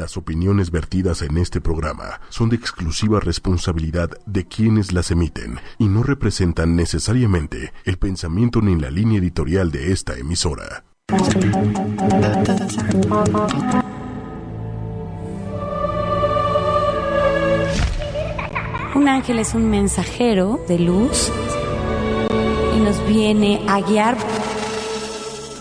Las opiniones vertidas en este programa son de exclusiva responsabilidad de quienes las emiten y no representan necesariamente el pensamiento ni la línea editorial de esta emisora. Un ángel es un mensajero de luz y nos viene a guiar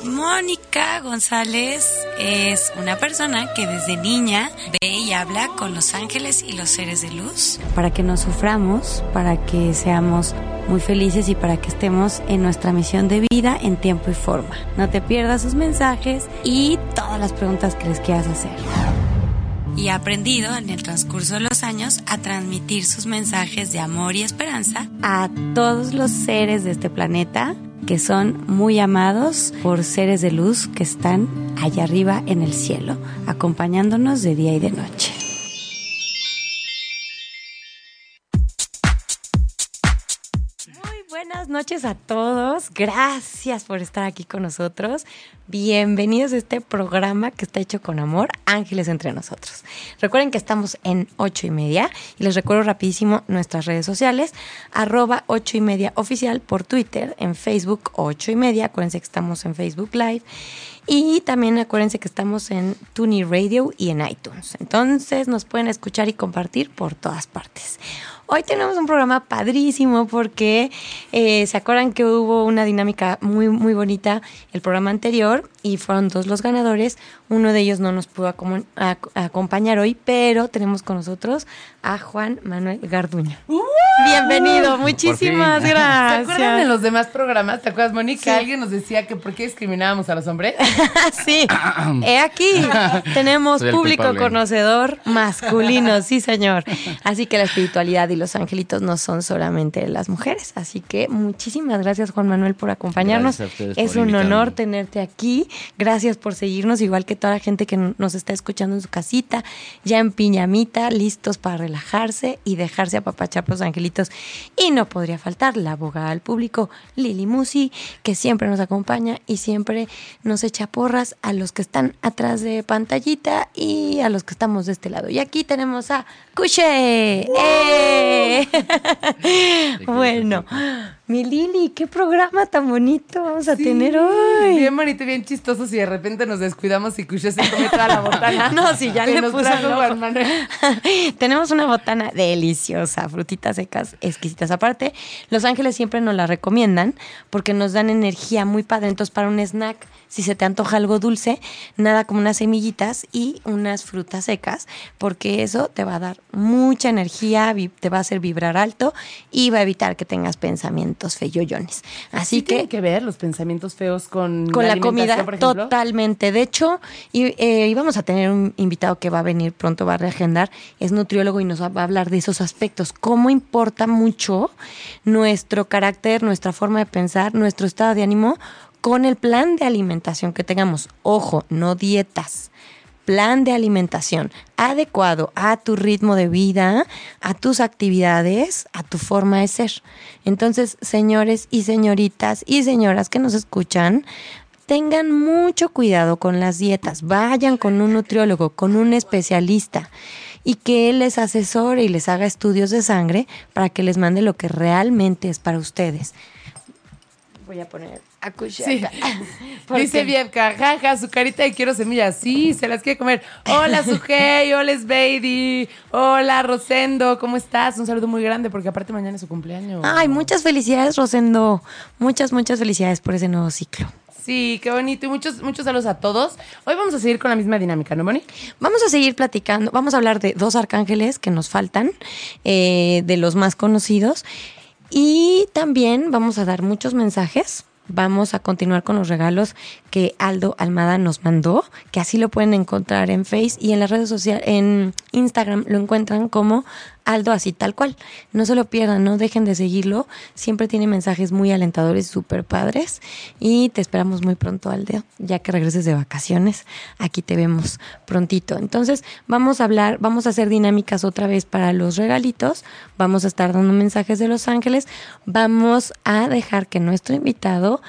Mónica González es una persona que desde niña ve y habla con los ángeles y los seres de luz. Para que no suframos, para que seamos muy felices y para que estemos en nuestra misión de vida en tiempo y forma. No te pierdas sus mensajes y todas las preguntas que les quieras hacer. Y ha aprendido en el transcurso de los años a transmitir sus mensajes de amor y esperanza a todos los seres de este planeta que son muy amados por seres de luz que están allá arriba en el cielo, acompañándonos de día y de noche. Noches a todos. Gracias por estar aquí con nosotros. Bienvenidos a este programa que está hecho con amor, Ángeles entre nosotros. Recuerden que estamos en ocho y media y les recuerdo rapidísimo nuestras redes sociales, arroba ocho y media oficial por Twitter, en Facebook ocho y media. Acuérdense que estamos en Facebook Live. Y también acuérdense que estamos en Tuni Radio y en iTunes. Entonces nos pueden escuchar y compartir por todas partes. Hoy tenemos un programa padrísimo porque eh, se acuerdan que hubo una dinámica muy, muy bonita el programa anterior y fueron dos los ganadores. Uno de ellos no nos pudo acompañar hoy, pero tenemos con nosotros a Juan Manuel Garduño. Bienvenido, muchísimas gracias. ¿Se acuerdan de los demás programas? ¿Te acuerdas, Mónica? Alguien nos decía que por qué discriminábamos a los hombres. sí, he aquí tenemos público conocedor masculino, sí señor. Así que la espiritualidad y los angelitos no son solamente las mujeres. Así que muchísimas gracias Juan Manuel por acompañarnos. Es un honor tenerte aquí. Gracias por seguirnos, igual que toda la gente que nos está escuchando en su casita, ya en piñamita, listos para relajarse y dejarse apapachar por los angelitos. Y no podría faltar la abogada al público, Lili Musi, que siempre nos acompaña y siempre nos echa porras a los que están atrás de pantallita y a los que estamos de este lado. Y aquí tenemos a Cuche. ¡Eh! bueno, mi Lili, qué programa tan bonito vamos a tener hoy. Bien bonito bien chistoso si de repente nos descuidamos y Cuche se come toda la botana. no, si ya le puso Tenemos una botana deliciosa, frutitas secas, exquisitas. Aparte, Los Ángeles siempre nos la recomiendan porque nos dan energía muy padre. Entonces, para un snack, si se te antoja algo dulce, nada como unas semillitas y unas frutas secas, porque eso te va a dar mucha energía, te va a hacer vibrar alto y va a evitar que tengas pensamientos feyoyones. Así que. Tiene que ver los pensamientos feos con, con la, comida. totalmente. De hecho, y, eh, íbamos a tener un invitado que va a venir pronto, va a reagendar, es nutriólogo y nos va a hablar de esos aspectos. Cómo importa mucho nuestro carácter, nuestra forma de pensar, nuestro estado de ánimo con el plan de alimentación que tengamos. Ojo, no dietas. Plan de alimentación adecuado a tu ritmo de vida, a tus actividades, a tu forma de ser. Entonces, señores y señoritas y señoras que nos escuchan, tengan mucho cuidado con las dietas. Vayan con un nutriólogo, con un especialista y que él les asesore y les haga estudios de sangre para que les mande lo que realmente es para ustedes. Voy a poner Sí. Dice bien, jaja, su carita de quiero semillas. Sí, se las quiere comer. Hola, Sujei, hola, Baby. Hola, Rosendo, ¿cómo estás? Un saludo muy grande porque aparte mañana es su cumpleaños. Ay, muchas felicidades, Rosendo. Muchas, muchas felicidades por ese nuevo ciclo. Sí, qué bonito. Y muchos, muchos saludos a todos. Hoy vamos a seguir con la misma dinámica, ¿no, Moni? Vamos a seguir platicando. Vamos a hablar de dos arcángeles que nos faltan, eh, de los más conocidos. Y también vamos a dar muchos mensajes vamos a continuar con los regalos que Aldo Almada nos mandó, que así lo pueden encontrar en Face y en las redes sociales, en Instagram lo encuentran como Aldo así tal cual. No se lo pierdan, no dejen de seguirlo. Siempre tiene mensajes muy alentadores y súper padres. Y te esperamos muy pronto, Aldo, ya que regreses de vacaciones. Aquí te vemos prontito. Entonces, vamos a hablar, vamos a hacer dinámicas otra vez para los regalitos. Vamos a estar dando mensajes de Los Ángeles. Vamos a dejar que nuestro invitado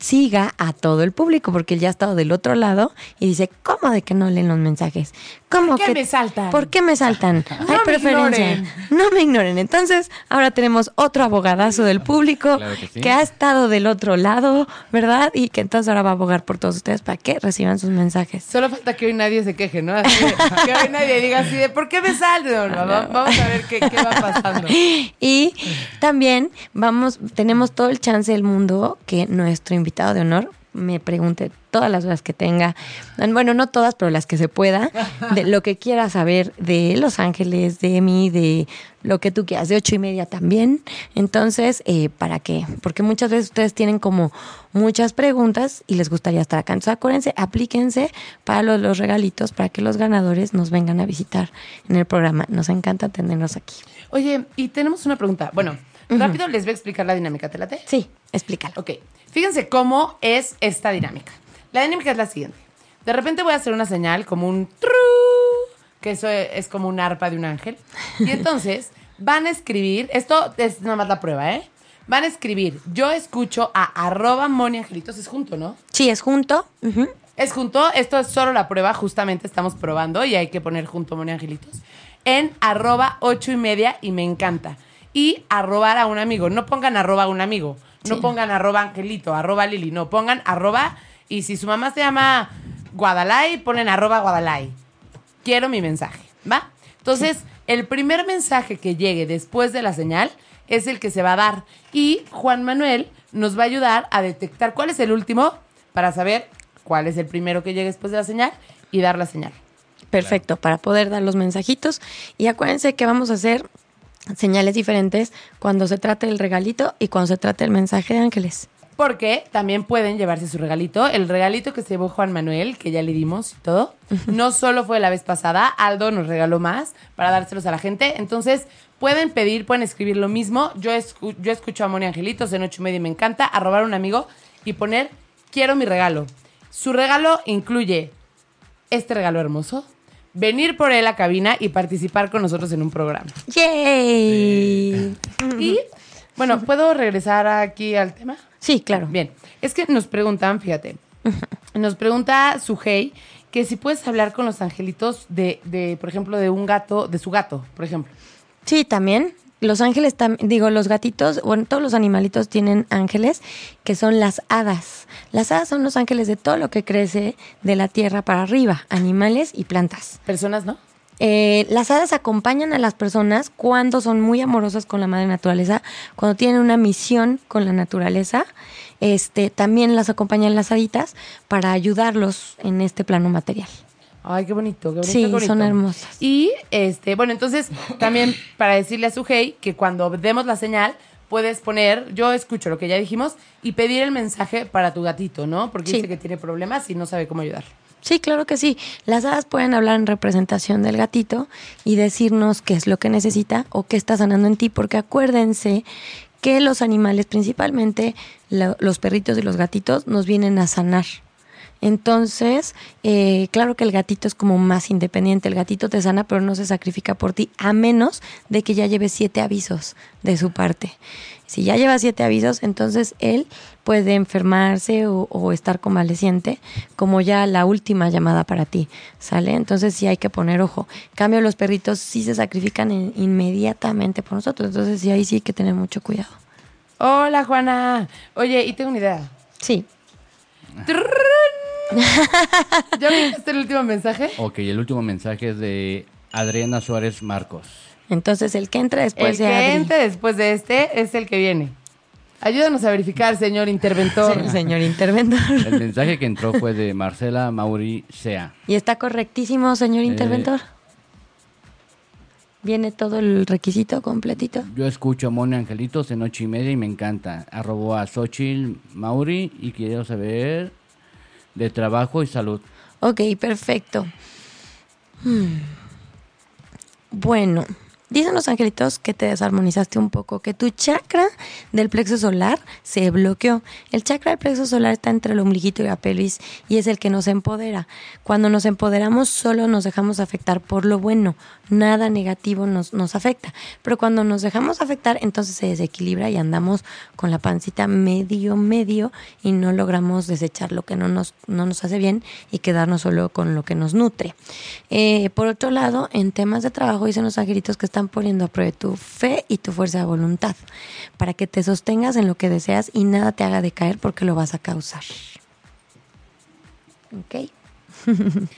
siga a todo el público, porque él ya ha estado del otro lado y dice, ¿cómo de que no leen los mensajes? ¿Cómo ¿Por qué que- me saltan? ¿Por qué me saltan? Hay me preferencia. ignoren. No me ignoren. Entonces, ahora tenemos otro abogadazo del público Claro que sí. ha estado del otro lado, ¿verdad? Y que entonces ahora va a abogar por todos ustedes para que reciban sus mensajes. Solo falta que hoy nadie se queje, ¿no? Así de- que hoy nadie diga así de, ¿por qué me saltan? No, va- Vamos a ver qué, qué va pasando. Y también vamos, tenemos todo el chance del mundo que nuestro invitado de honor me pregunte todas las dudas que tenga, bueno, no todas, pero las que se pueda, de lo que quiera saber de Los Ángeles, de mí, de lo que tú quieras, de ocho y media también. Entonces, eh, ¿para qué? Porque muchas veces ustedes tienen como muchas preguntas y les gustaría estar acá. Entonces, acuérdense, aplíquense para los, los regalitos, para que los ganadores nos vengan a visitar en el programa. Nos encanta tenerlos aquí. Oye, y tenemos una pregunta. Bueno, rápido les voy a explicar la dinámica, ¿te late? Sí, explícalo. Ok, fíjense cómo es esta dinámica. La dinámica es la siguiente. De repente voy a hacer una señal como un tru, que eso es como un arpa de un ángel. Y entonces van a escribir, esto es nada más la prueba, ¿eh? Van a escribir, yo escucho a arroba Moni Angelitos, es junto, ¿no? Sí, es junto. Es junto, esto es solo la prueba, justamente estamos probando y hay que poner junto Moni Angelitos. En arroba ocho y media y me encanta. Y arrobar a un amigo. No pongan arroba a un amigo. No Sí. pongan arroba Angelito, arroba Lili. No, pongan arroba. Y si su mamá se llama Guadalay, ponen arroba Guadalay. Quiero mi mensaje, ¿va? Entonces, el primer mensaje que llegue después de la señal es el que se va a dar. Y Juan Manuel nos va a ayudar a detectar cuál es el último para saber cuál es el primero que llegue después de la señal y dar la señal. Perfecto, para poder dar los mensajitos. Y acuérdense que vamos a hacer señales diferentes cuando se trate el regalito y cuando se trate el mensaje de ángeles. Porque también pueden llevarse su regalito. El regalito que se llevó Juan Manuel, que ya le dimos y todo, no solo fue la vez pasada, Aldo nos regaló más para dárselos a la gente. Entonces, pueden pedir, pueden escribir lo mismo. Yo, escu- yo escucho a Moni Angelitos en ocho y media y me encanta, a robar a un amigo y poner quiero mi regalo. Su regalo incluye este regalo hermoso, venir por él a cabina y participar con nosotros en un programa. ¡Yay! Y, bueno, ¿puedo regresar aquí al tema? Sí, claro. Bien, es que nos preguntan, fíjate, nos pregunta Sujei que si puedes hablar con los angelitos de, de, por ejemplo, de un gato, de su gato, por ejemplo. Sí, también. Los ángeles, digo, los gatitos, bueno, todos los animalitos tienen ángeles, que son las hadas. Las hadas son los ángeles de todo lo que crece de la tierra para arriba, animales y plantas. Personas, ¿no? Eh, las hadas acompañan a las personas cuando son muy amorosas con la madre naturaleza, cuando tienen una misión con la naturaleza. Este, también las acompañan las haditas para ayudarlos en este plano material. Ay, qué bonito, qué bonito. Sí, qué bonito. son hermosas. Y, este, bueno, entonces, también para decirle a Sujei que cuando demos la señal, puedes poner, yo escucho lo que ya dijimos, y pedir el mensaje para tu gatito, ¿no? Porque Sí. dice que tiene problemas y no sabe cómo ayudar. Sí, claro que sí. Las hadas pueden hablar en representación del gatito y decirnos qué es lo que necesita o qué está sanando en ti, porque acuérdense que los animales, principalmente lo- los perritos y los gatitos, nos vienen a sanar. Entonces, eh, claro que el gatito es como más independiente. El gatito te sana, pero no se sacrifica por ti, a menos de que ya lleve siete avisos de su parte. Si ya lleva siete avisos, entonces él puede enfermarse o, o estar convaleciente, como ya la última llamada para ti, ¿sale? Entonces sí hay que poner ojo. En cambio, los perritos sí se sacrifican in- inmediatamente por nosotros, entonces sí ahí sí hay que tener mucho cuidado. Hola, Juana. Oye, y tengo una idea. Sí, ¿Ya viste el último mensaje? Ok, el último mensaje es de Adriana Suárez Marcos. entonces el que entra después el de que Adri. entre después de este es el que viene. Ayúdanos a verificar, señor interventor. Sí, señor interventor. El mensaje que entró fue de Marcela Mauri Sea. ¿Y está correctísimo, señor Eh. interventor? ¿Viene todo el requisito completito? Yo escucho a Moni Angelitos en ocho y media y me encanta. Arrobó a Xochitl Mauri y quiero saber de trabajo y salud. Ok, perfecto. Hmm. Bueno, Dicen los angelitos que te desarmonizaste un poco, que tu chakra del plexo solar se bloqueó. El chakra del plexo solar está entre el ombliguito y la pelvis y es el que nos empodera. Cuando nos empoderamos solo nos dejamos afectar por lo bueno, nada negativo nos, nos afecta. Pero cuando nos dejamos afectar, entonces se desequilibra y andamos con la pancita medio, medio y no logramos desechar lo que no nos, no nos hace bien y quedarnos solo con lo que nos nutre. Eh, por otro lado, en temas de trabajo dicen los angelitos que están poniendo a prueba tu fe y tu fuerza de voluntad para que te sostengas en lo que deseas y nada te haga decaer porque lo vas a causar. ¿Ok?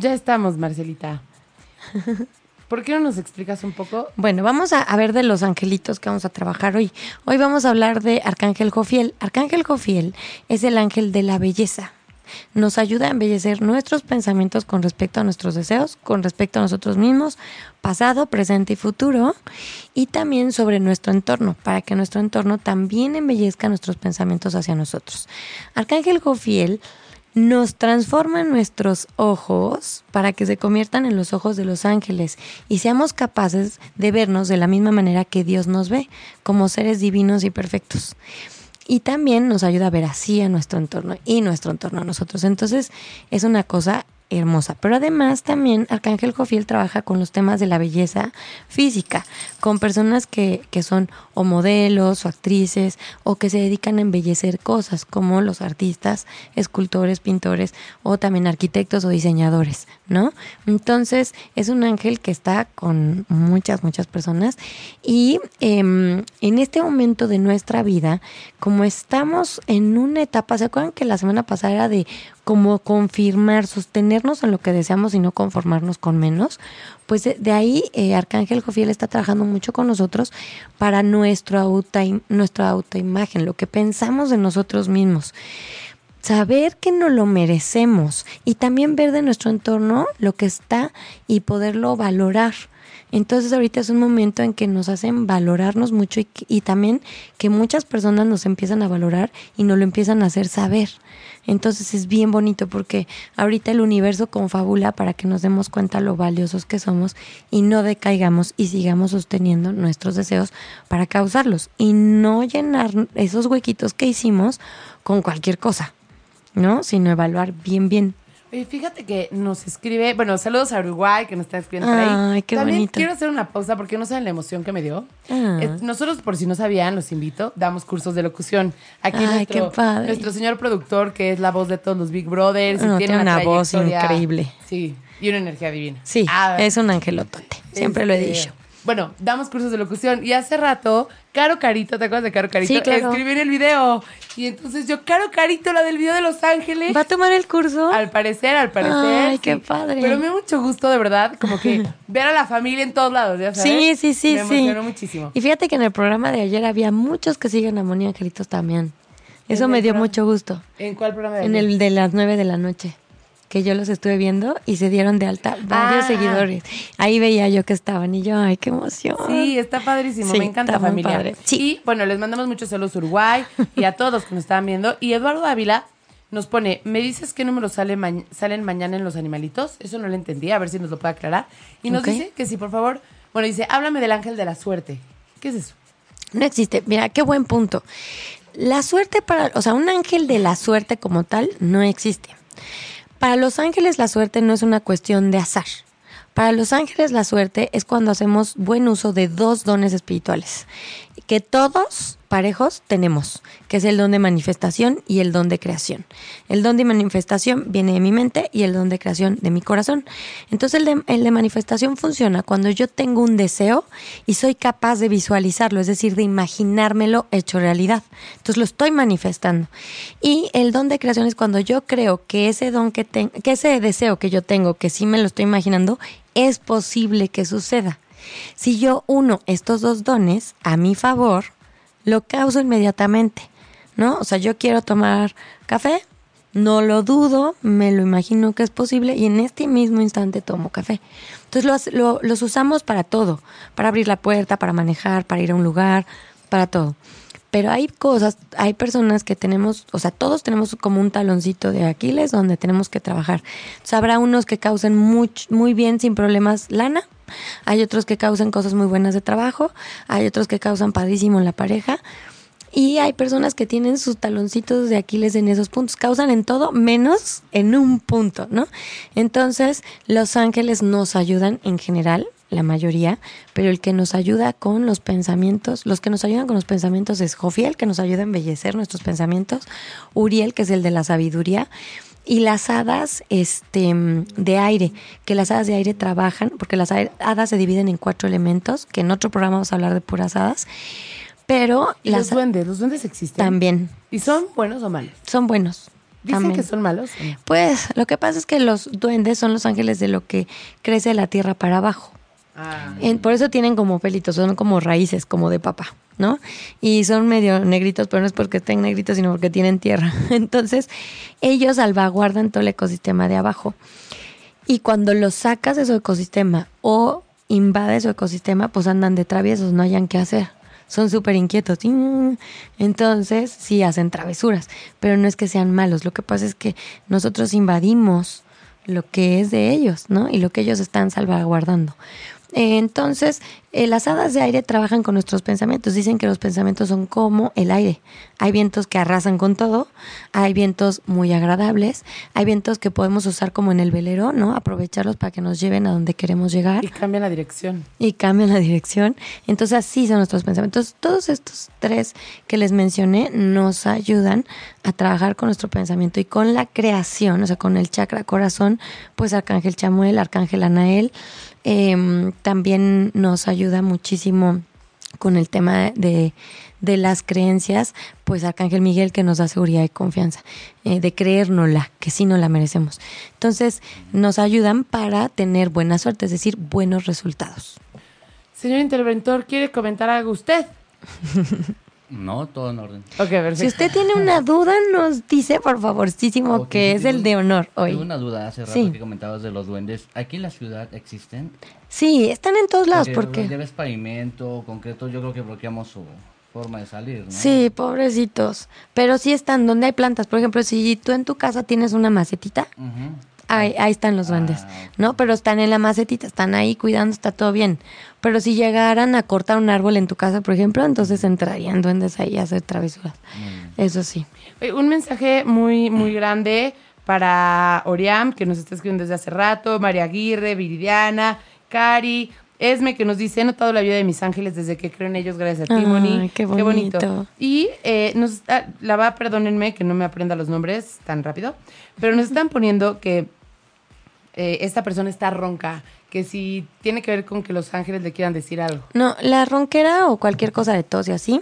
Ya estamos, Marcelita. ¿Por qué no nos explicas un poco? Bueno, vamos a, a ver de los angelitos que vamos a trabajar hoy. Hoy vamos a hablar de Arcángel Jofiel. Arcángel Jofiel es el ángel de la belleza. Nos ayuda a embellecer nuestros pensamientos con respecto a nuestros deseos, con respecto a nosotros mismos, pasado, presente y futuro, y también sobre nuestro entorno, para que nuestro entorno también embellezca nuestros pensamientos hacia nosotros. Arcángel Jofiel nos transforma nuestros ojos para que se conviertan en los ojos de los ángeles y seamos capaces de vernos de la misma manera que Dios nos ve, como seres divinos y perfectos. Y también nos ayuda a ver así a nuestro entorno y nuestro entorno a nosotros. Entonces es una cosa hermosa. Pero además también Arcángel Jofiel trabaja con los temas de la belleza física, con personas que, que son o modelos o actrices o que se dedican a embellecer cosas, como los artistas, escultores, pintores o también arquitectos o diseñadores, ¿no? Entonces es un ángel que está con muchas, muchas personas y em, en este momento de nuestra vida, como estamos en una etapa, ¿se acuerdan que la semana pasada era de como confirmar, sostenernos en lo que deseamos y no conformarnos con menos, pues de, ahí eh, Arcángel Jofiel está trabajando mucho con nosotros para nuestro auto, nuestra autoimagen, lo que pensamos de nosotros mismos. Saber que no lo merecemos y también ver de nuestro entorno lo que está y poderlo valorar. Entonces ahorita es un momento en que nos hacen valorarnos mucho y, también que muchas personas nos empiezan a valorar y nos lo empiezan a hacer saber. Entonces es bien bonito porque ahorita el universo confabula para que nos demos cuenta lo valiosos que somos y no decaigamos y sigamos sosteniendo nuestros deseos para causarlos y no llenar esos huequitos que hicimos con cualquier cosa, ¿no? Sino evaluar bien, bien Oye, fíjate que nos escribe, bueno, saludos a Uruguay que nos está escribiendo por ahí. Ay, qué También bonito. quiero hacer una pausa porque no saben la emoción que me dio. Ah. Nosotros, por si no sabían, los invito, damos cursos de locución. Aquí Ay, nuestro, qué padre. nuestro señor productor, que es la voz de todos los Big Brothers. y tiene una voz increíble. Sí, y una energía divina. Sí, Ah, es un angelotote. Siempre lo he este, dicho. Bueno, damos cursos de locución y hace rato, Caro Carito, ¿te acuerdas de Caro Carito? Sí, claro. Escribió en el video. Y entonces yo, Caro Carito, la del video de Los Ángeles. ¿Va a tomar el curso? Al parecer, al parecer. Ay, qué padre. Pero me dio mucho gusto, de verdad, como que ver a la familia en todos lados, ya sabes. Sí, sí, sí, me sí. emocionó muchísimo. Y fíjate que en el programa de ayer había muchos que siguen a Moni Angelitos también. Eso ¿En me dio programa? mucho gusto. ¿En cuál programa de En ayer? el de las nueve de la noche, que yo los estuve viendo y se dieron de alta varios Ah. seguidores. Ahí veía yo que estaban y yo, ay, qué emoción. Sí, está padrísimo, Sí, me encanta familia. padre. Sí. Y bueno, les mandamos muchos saludos a Uruguay y a todos los que nos estaban viendo. Y Eduardo Ávila nos pone, ¿me dices qué números sale ma- salen mañana en los animalitos? Eso no lo entendí, a ver si nos lo puede aclarar. Y nos dice que si por favor, bueno, dice, háblame del ángel de la suerte. ¿Qué es eso? No existe. Mira, qué buen punto. La suerte para, o sea, un ángel de la suerte como tal no existe. Para los ángeles la suerte no es una cuestión de azar. Para los ángeles la suerte es cuando hacemos buen uso de dos dones espirituales que todos parejos tenemos, que es el don de manifestación y el don de creación. El don de manifestación viene de mi mente y el don de creación de mi corazón. Entonces el de, el de manifestación funciona cuando yo tengo un deseo y soy capaz de visualizarlo, es decir, de imaginármelo hecho realidad. Entonces lo estoy manifestando. Y el don de creación es cuando yo creo que ese don que tengo, que ese deseo que yo tengo, que sí me lo estoy imaginando, es posible que suceda. Si yo uno estos dos dones a mi favor, lo causo inmediatamente, ¿no? O sea, yo quiero tomar café, no lo dudo, me lo imagino que es posible y en este mismo instante tomo café. Entonces lo, lo, los usamos para todo, para abrir la puerta, para manejar, para ir a un lugar, para todo. Pero hay cosas, hay personas que tenemos, o sea, todos tenemos como un taloncito de Aquiles donde tenemos que trabajar. Habrá unos que causen muy, muy bien, sin problemas, lana, hay otros que causan cosas muy buenas de trabajo, hay otros que causan padrísimo en la pareja. Y hay personas que tienen sus taloncitos de Aquiles en esos puntos, causan en todo menos en un punto, ¿no? Entonces, los ángeles nos ayudan en general, la mayoría, pero el que nos ayuda con los pensamientos, los que nos ayudan con los pensamientos es Jofiel, que nos ayuda a embellecer nuestros pensamientos, Uriel, que es el de la sabiduría, y las hadas este, de aire, que las hadas de aire trabajan, porque las hadas se dividen en cuatro elementos, que en otro programa vamos a hablar de puras hadas, pero ¿Y las los duendes, los duendes existen. también ¿Y son buenos o malos? son buenos. Dicen también. que son malos. Pues lo que pasa es que los duendes son los ángeles de lo que crece de la tierra para abajo. Ah. En- por eso tienen como pelitos, son como raíces, como de papa, ¿no? Y son medio negritos, pero no es porque estén negritos, sino porque tienen tierra. Entonces, ellos salvaguardan todo el ecosistema de abajo. Y cuando los sacas de su ecosistema o invades su ecosistema, pues andan de traviesos, no hayan qué hacer. Son súper inquietos. Entonces, sí hacen travesuras, pero no es que sean malos. Lo que pasa es que nosotros invadimos lo que es de ellos, ¿no? Y lo que ellos están salvaguardando. Entonces, eh, las hadas de aire trabajan con nuestros pensamientos. Dicen que los pensamientos son como el aire. Hay vientos que arrasan con todo, hay vientos muy agradables, hay vientos que podemos usar como en el velero, ¿no? Aprovecharlos para que nos lleven a donde queremos llegar Y cambian la dirección. y cambian la dirección. Entonces así son nuestros pensamientos. Todos estos tres que les mencioné nos ayudan a trabajar con nuestro pensamiento y con la creación, o sea, con el chakra corazón, pues Arcángel Chamuel, Arcángel Anael, em, también nos ayuda muchísimo con el tema de, de las creencias, pues Arcángel Miguel que nos da seguridad y confianza, eh, de creérnosla, que sí nos la merecemos. Entonces, nos ayudan para tener buena suerte, es decir, buenos resultados. Señor interventor, ¿quiere comentar algo usted? No, todo en orden. Ok, perfecto. Si usted tiene una duda, nos dice por favorcísimo Ok, que sí, es tengo el de honor hoy. Tengo una duda hace rato Sí. que comentabas de los duendes. ¿Aquí en la ciudad existen? Sí, están en todos lados porque... Ya ves pavimento, concreto, yo creo que bloqueamos su forma de salir, ¿no? Sí, pobrecitos. Pero sí están donde hay plantas. Por ejemplo, si tú en tu casa tienes una macetita, ahí, ahí están los duendes, Ah. ¿no? Pero están en la macetita, están ahí cuidando, está todo bien. Pero si llegaran a cortar un árbol en tu casa, por ejemplo, entonces entrarían duendes ahí a hacer travesuras. Eso sí. Oye, Un mensaje muy, muy grande para Oriam, que nos está escribiendo desde hace rato, María Aguirre, Viridiana, Cari, Esme, que nos dice, he notado la vida de mis ángeles desde que creo en ellos gracias a Ay, Timony. qué bonito. Y eh, nos está, la va, perdónenme que no me aprenda los nombres tan rápido, pero nos están poniendo que eh, esta persona está ronca, que si tiene que ver con que los ángeles le quieran decir algo. No, la ronquera o cualquier cosa de tos y así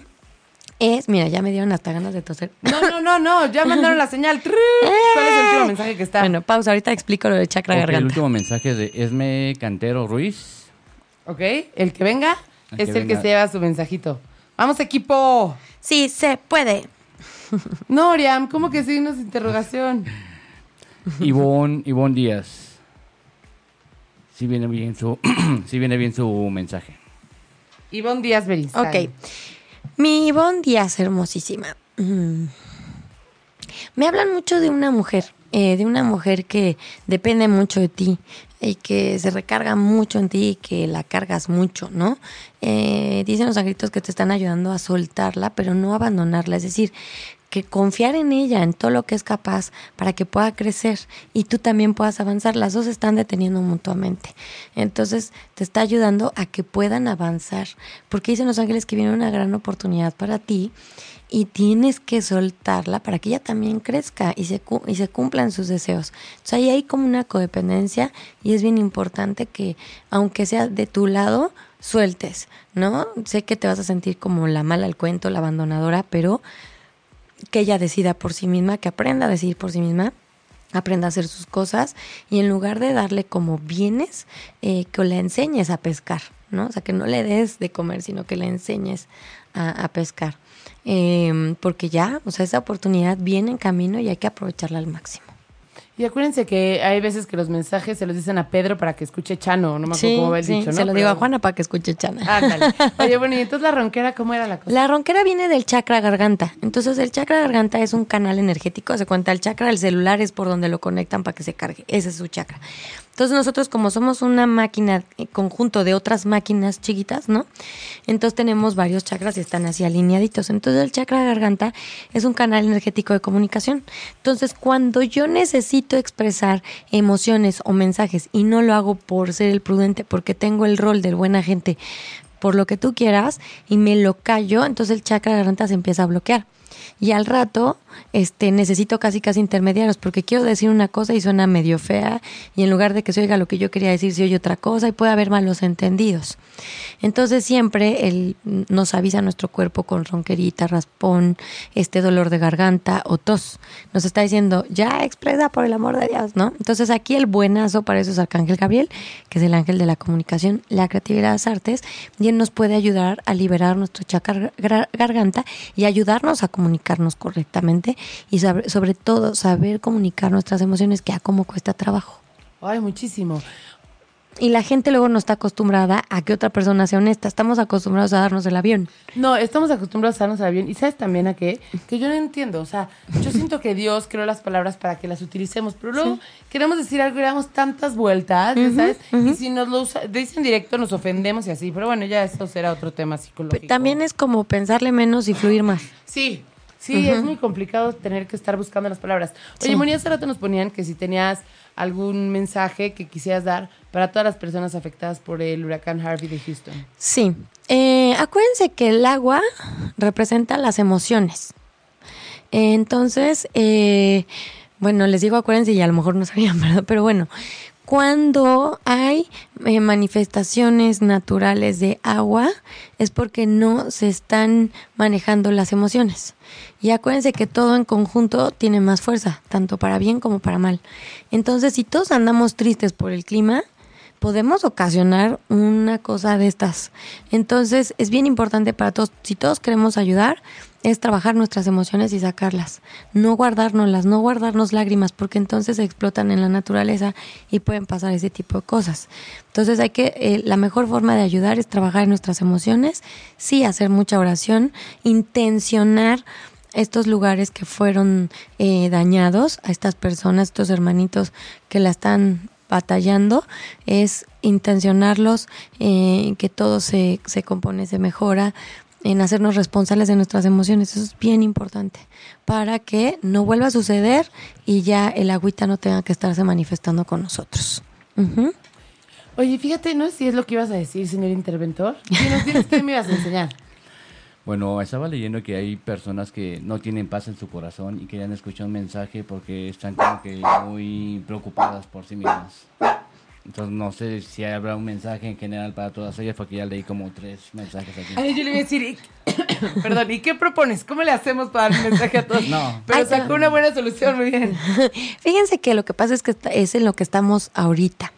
es, mira, ya me dieron hasta ganas de toser. No, no, no, no, ya mandaron la señal. ¿Cuál es el último mensaje que está? Bueno, pausa, ahorita explico lo de chakra Ok, el garganta. último mensaje de Esme Cantero Ruiz. Ok, el que venga El es que el que se lleva su mensajito. ¡Vamos, equipo! Sí, se puede. No, Oriam, ¿cómo que signos de interrogación? Ivonne, Ivonne Díaz. Si viene bien su, si viene bien su mensaje. Ivonne Díaz Beristain. Ok. Mi Ivonne Díaz, hermosísima. Mm. Me hablan mucho de una mujer, eh, de una mujer que depende mucho de ti y que se recarga mucho en ti y que la cargas mucho, ¿no? Eh, dicen los angelitos que te están ayudando a soltarla, pero no abandonarla. Es decir, confiar en ella, en todo lo que es capaz, para que pueda crecer y tú también puedas avanzar. Las dos están deteniendo mutuamente. Entonces, te está ayudando a que puedan avanzar, porque dicen los ángeles que viene una gran oportunidad para ti y tienes que soltarla para que ella también crezca y se, y cumplan sus deseos. Entonces, ahí hay como una codependencia y es bien importante que, aunque sea de tu lado, sueltes, ¿no? Sé que te vas a sentir como la mala al cuento, la abandonadora, pero que ella decida por sí misma, que aprenda a decidir por sí misma, aprenda a hacer sus cosas y en lugar de darle como bienes, eh, que le enseñes a pescar, ¿no? O sea, que no le des de comer, sino que le enseñes a, pescar. Eh, porque ya, o sea, esa oportunidad viene en camino y hay que aprovecharla al máximo. Y acuérdense que hay veces que los mensajes se los dicen a Pedro para que escuche Chano, no me acuerdo Sí, cómo va el sí, dicho, ¿no? se lo digo Pero- a Juana para que escuche Chana. Ándale. Oye, bueno, y entonces la ronquera, ¿cómo era la cosa? La ronquera viene del chakra garganta. Entonces, el chakra garganta es un canal energético. Se cuenta, el chakra del celular es por donde lo conectan para que se cargue. Ese es su chakra. Entonces, nosotros, como somos una máquina, eh, conjunto de otras máquinas chiquitas, ¿no? Entonces, tenemos varios chakras y están así alineaditos. Entonces, el chakra garganta es un canal energético de comunicación. Entonces, cuando yo necesito expresar emociones o mensajes y no lo hago por ser el prudente, porque tengo el rol del buen agente, por lo que tú quieras y me lo callo, entonces el chakra de garganta se empieza a bloquear. Y al rato, este, necesito casi casi intermediarios porque quiero decir una cosa y suena medio fea y en lugar de que se oiga lo que yo quería decir, se oye otra cosa y puede haber malos entendidos. Entonces siempre él nos avisa nuestro cuerpo con ronquerita, raspón, este dolor de garganta o tos. Nos está diciendo, ya expresa por el amor de Dios, ¿no? Entonces aquí el buenazo para eso es Arcángel Gabriel, que es el ángel de la comunicación, la creatividad, las artes, y él nos puede ayudar a liberar nuestro chakra gar- garganta y ayudarnos a comunicarnos correctamente y sobre, sobre todo saber comunicar nuestras emociones, que a cómo cuesta trabajo. Ay, muchísimo. Y la gente luego no está acostumbrada a que otra persona sea honesta. Estamos acostumbrados a darnos el avión. No, estamos acostumbrados a darnos al bien. Y sabes también a qué? Que yo no entiendo. O sea, yo siento que Dios creó las palabras para que las utilicemos, pero luego queremos decir algo y damos tantas vueltas, ¿sabes? Y si nos lo usa, dicen directo, nos ofendemos y así. Pero bueno, ya eso será otro tema psicológico. También es como pensarle menos y fluir más. Sí, sí, es muy complicado tener que estar buscando las palabras. Oye, Sí. Moni, hace rato nos ponían que si tenías algún mensaje que quisieras dar para todas las personas afectadas por el huracán Harvey de Houston. Sí. Eh, acuérdense que el agua representa las emociones. Entonces, eh, bueno, les digo acuérdense y a lo mejor no sabían, ¿verdad? Pero bueno, cuando hay eh, manifestaciones naturales de agua es porque no se están manejando las emociones. Y acuérdense que todo en conjunto tiene más fuerza, tanto para bien como para mal. Entonces, si todos andamos tristes por el clima, podemos ocasionar una cosa de estas. Entonces, es bien importante para todos, si todos queremos ayudar, es trabajar nuestras emociones y sacarlas. No guardárnoslas, no guardarnos lágrimas, porque entonces explotan en la naturaleza y pueden pasar ese tipo de cosas. Entonces, hay que, eh, la mejor forma de ayudar es trabajar nuestras emociones, sí hacer mucha oración, intencionar estos lugares que fueron eh, dañados, a estas personas, estos hermanitos que la están batallando, es intencionarlos, eh, que todo se, se compone, se mejora, en hacernos responsables de nuestras emociones. Eso es bien importante para que no vuelva a suceder y ya el agüita no tenga que estarse manifestando con nosotros. Ujú. Oye, fíjate, no sé si es lo que ibas a decir, señor interventor. Dinos, dinos qué me ibas a enseñar. Bueno, estaba leyendo que hay personas que no tienen paz en su corazón y querían escuchar un mensaje porque están como que muy preocupadas por sí mismas. Entonces no sé si habrá un mensaje en general para todas ellas porque ya leí como tres mensajes aquí. Ay, yo le iba a decir, y- perdón, ¿y qué propones? ¿Cómo le hacemos para dar un mensaje a todos? No. Pero Ay, sacó una buena solución, muy bien. Fíjense que lo que pasa es que está- es en lo que estamos ahorita.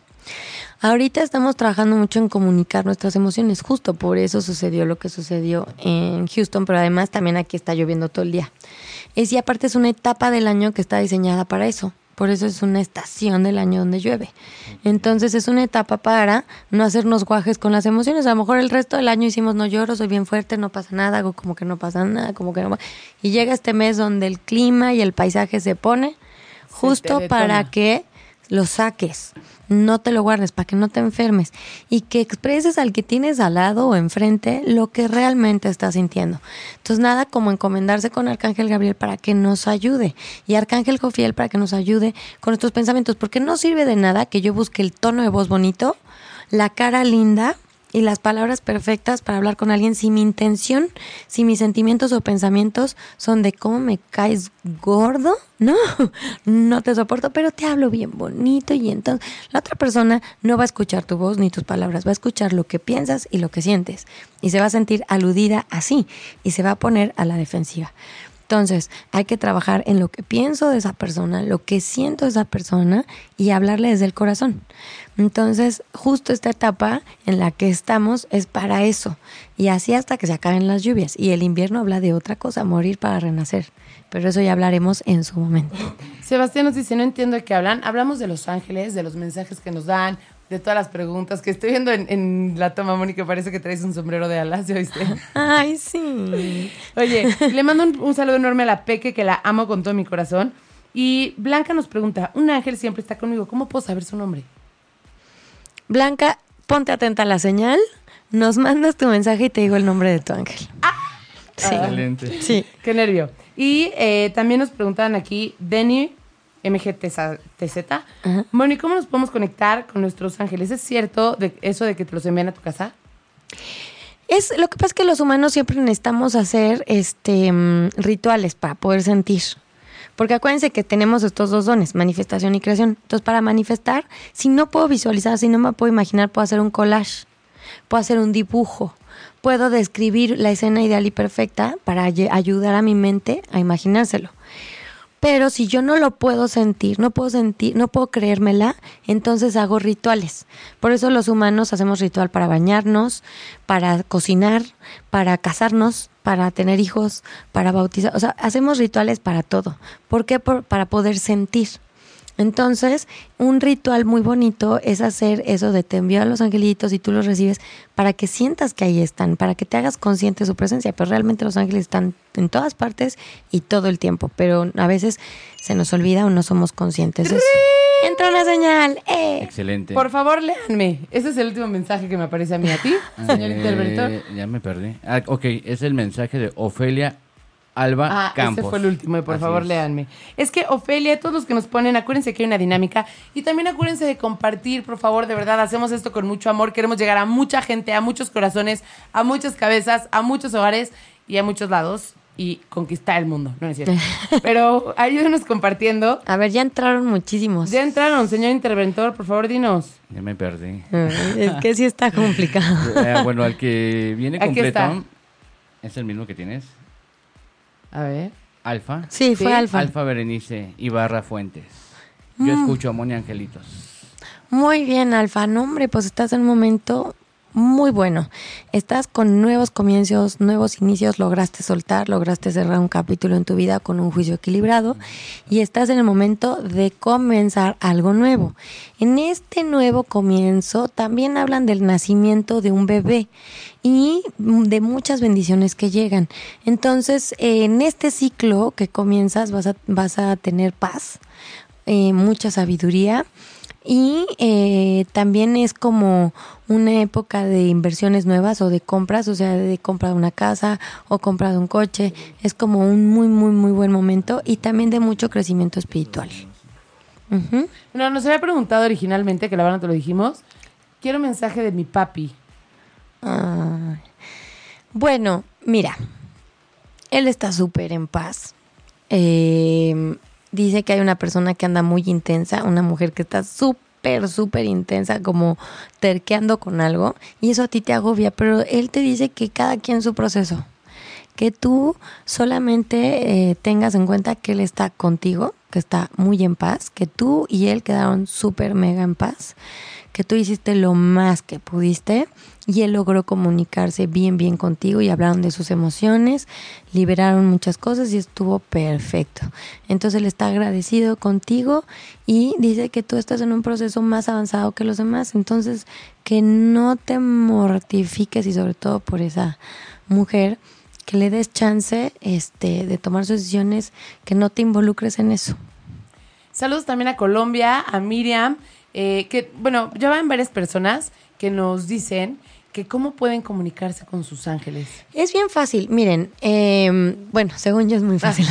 Ahorita estamos trabajando mucho en comunicar nuestras emociones, justo por eso sucedió lo que sucedió en Houston, pero además también aquí está lloviendo todo el día. Es y aparte es una etapa del año que está diseñada para eso. Por eso es una estación del año donde llueve. Entonces es una etapa para no hacernos guajes con las emociones. A lo mejor el resto del año hicimos no lloro, soy bien fuerte, no pasa nada, hago como que no pasa nada, como que no. pa-". Y llega este mes donde el clima y el paisaje se pone justo para que lo saques, no te lo guardes, para que no te enfermes. Y que expreses al que tienes al lado o enfrente lo que realmente estás sintiendo. Entonces, nada como encomendarse con Arcángel Gabriel para que nos ayude. Y Arcángel Jofiel para que nos ayude con estos pensamientos, porque no sirve de nada que yo busque el tono de voz bonito, la cara linda y las palabras perfectas para hablar con alguien si mi intención, si mis sentimientos o pensamientos son de cómo me caes gordo, no, no te soporto, pero te hablo bien bonito y entonces la otra persona no va a escuchar tu voz ni tus palabras, va a escuchar lo que piensas y lo que sientes y se va a sentir aludida así y se va a poner a la defensiva. Entonces, hay que trabajar en lo que pienso de esa persona, lo que siento de esa persona y hablarle desde el corazón. Entonces, justo esta etapa en la que estamos es para eso. Y así hasta que se acaben las lluvias. Y el invierno habla de otra cosa, morir para renacer. pero eso ya hablaremos en su momento. Sebastián nos dice, no entiendo de qué hablan. Hablamos de los ángeles, de los mensajes que nos dan, de todas las preguntas que estoy viendo en, en la toma, Mónica. Parece que traes un sombrero de alas, ¿ya viste? Ay, sí. Oye, le mando un, un saludo enorme a la Peque, que la amo con todo mi corazón. Y Blanca nos pregunta, un ángel siempre está conmigo, ¿cómo puedo saber su nombre? Blanca, ponte atenta a la señal. Nos mandas tu mensaje y te digo el nombre de tu ángel. Sí. Excelente. Sí. Qué nervio. Y eh, también nos preguntaban aquí, Denny, MGTZ. Ajá. Bueno, ¿y cómo nos podemos conectar con nuestros ángeles? ¿Es cierto de eso de que te los envían a tu casa? Es, lo que pasa es que los humanos siempre necesitamos hacer este mm, rituales para poder sentir. Porque acuérdense que tenemos estos dos dones, manifestación y creación. Entonces, para manifestar, si no puedo visualizar, si no me puedo imaginar, puedo hacer un collage, puedo hacer un dibujo, puedo describir la escena ideal y perfecta para ay- ayudar a mi mente a imaginárselo. Pero si yo no lo puedo sentir, no puedo sentir, no puedo creérmela, entonces hago rituales. Por eso los humanos hacemos ritual para bañarnos, para cocinar, para casarnos, para tener hijos, para bautizar. O sea, hacemos rituales para todo. ¿Por qué? Por- para poder sentir. Entonces, un ritual muy bonito es hacer eso de te envío a los angelitos y tú los recibes para que sientas que ahí están, para que te hagas consciente de su presencia. Pero realmente los ángeles están en todas partes y todo el tiempo. Pero a veces se nos olvida o no somos conscientes de eso. Entra una señal. ¡Eh! Excelente. Por favor, léanme. Ese es el último mensaje que me aparece a mí, a ti, señor Eh, interventor. Ya me perdí. Ah, ok, es el mensaje de Ofelia Alba Ah, Campos. ese fue el último, y por Así favor, es. léanme. Es que Ofelia, todos los que nos ponen, acuérdense que hay una dinámica y también acuérdense de compartir, por favor, de verdad, hacemos esto con mucho amor, queremos llegar a mucha gente, a muchos corazones, a muchas cabezas, a muchos hogares y a muchos lados y conquistar el mundo, no es cierto. Pero ayúdenos compartiendo. A ver, ya entraron muchísimos. Ya entraron, señor interventor, por favor, dinos. Ya me perdí. Es que sí está complicado. Eh, bueno, el que viene Aquí completo está. es el mismo que tienes. A ver. Alfa. Sí, fue Alfa. Alfa Berenice Ibarra Fuentes. Yo Mm. escucho a Moni Angelitos. Muy bien, Alfa. No, hombre, pues estás en un momento muy bueno. Estás con nuevos comienzos, nuevos inicios, lograste soltar, lograste cerrar un capítulo en tu vida con un juicio equilibrado y estás en el momento de comenzar algo nuevo. En este nuevo comienzo también hablan del nacimiento de un bebé y de muchas bendiciones que llegan. Entonces, en este ciclo que comienzas vas a, vas a tener paz, eh, mucha sabiduría y eh, también es como una época de inversiones nuevas o de compras, o sea, de compra de una casa o compra de un coche. Es como un muy, muy, muy buen momento y también de mucho crecimiento espiritual. Ujú. No, nos había preguntado originalmente, que la verdad no te lo dijimos. Quiero mensaje de mi papi. Ay. Bueno, mira, él está súper en paz. Eh, dice que hay una persona que anda muy intensa, una mujer que está súper, súper intensa, como terqueando con algo, y eso a ti te agobia, pero él te dice que cada quien su proceso, que tú solamente eh, tengas en cuenta que él está contigo, que está muy en paz, que tú y él quedaron súper mega en paz, que tú hiciste lo más que pudiste y él logró comunicarse bien, bien contigo y hablaron de sus emociones, liberaron muchas cosas y estuvo perfecto. Entonces él está agradecido contigo y dice que tú estás en un proceso más avanzado que los demás. Entonces que no te mortifiques y sobre todo por esa mujer que le des chance este, de tomar sus decisiones, que no te involucres en eso. Saludos también a Colombia, a Miriam, eh, que, bueno, ya van varias personas que nos dicen que cómo pueden comunicarse con sus ángeles. Es bien fácil, miren, eh, bueno, según yo es muy fácil.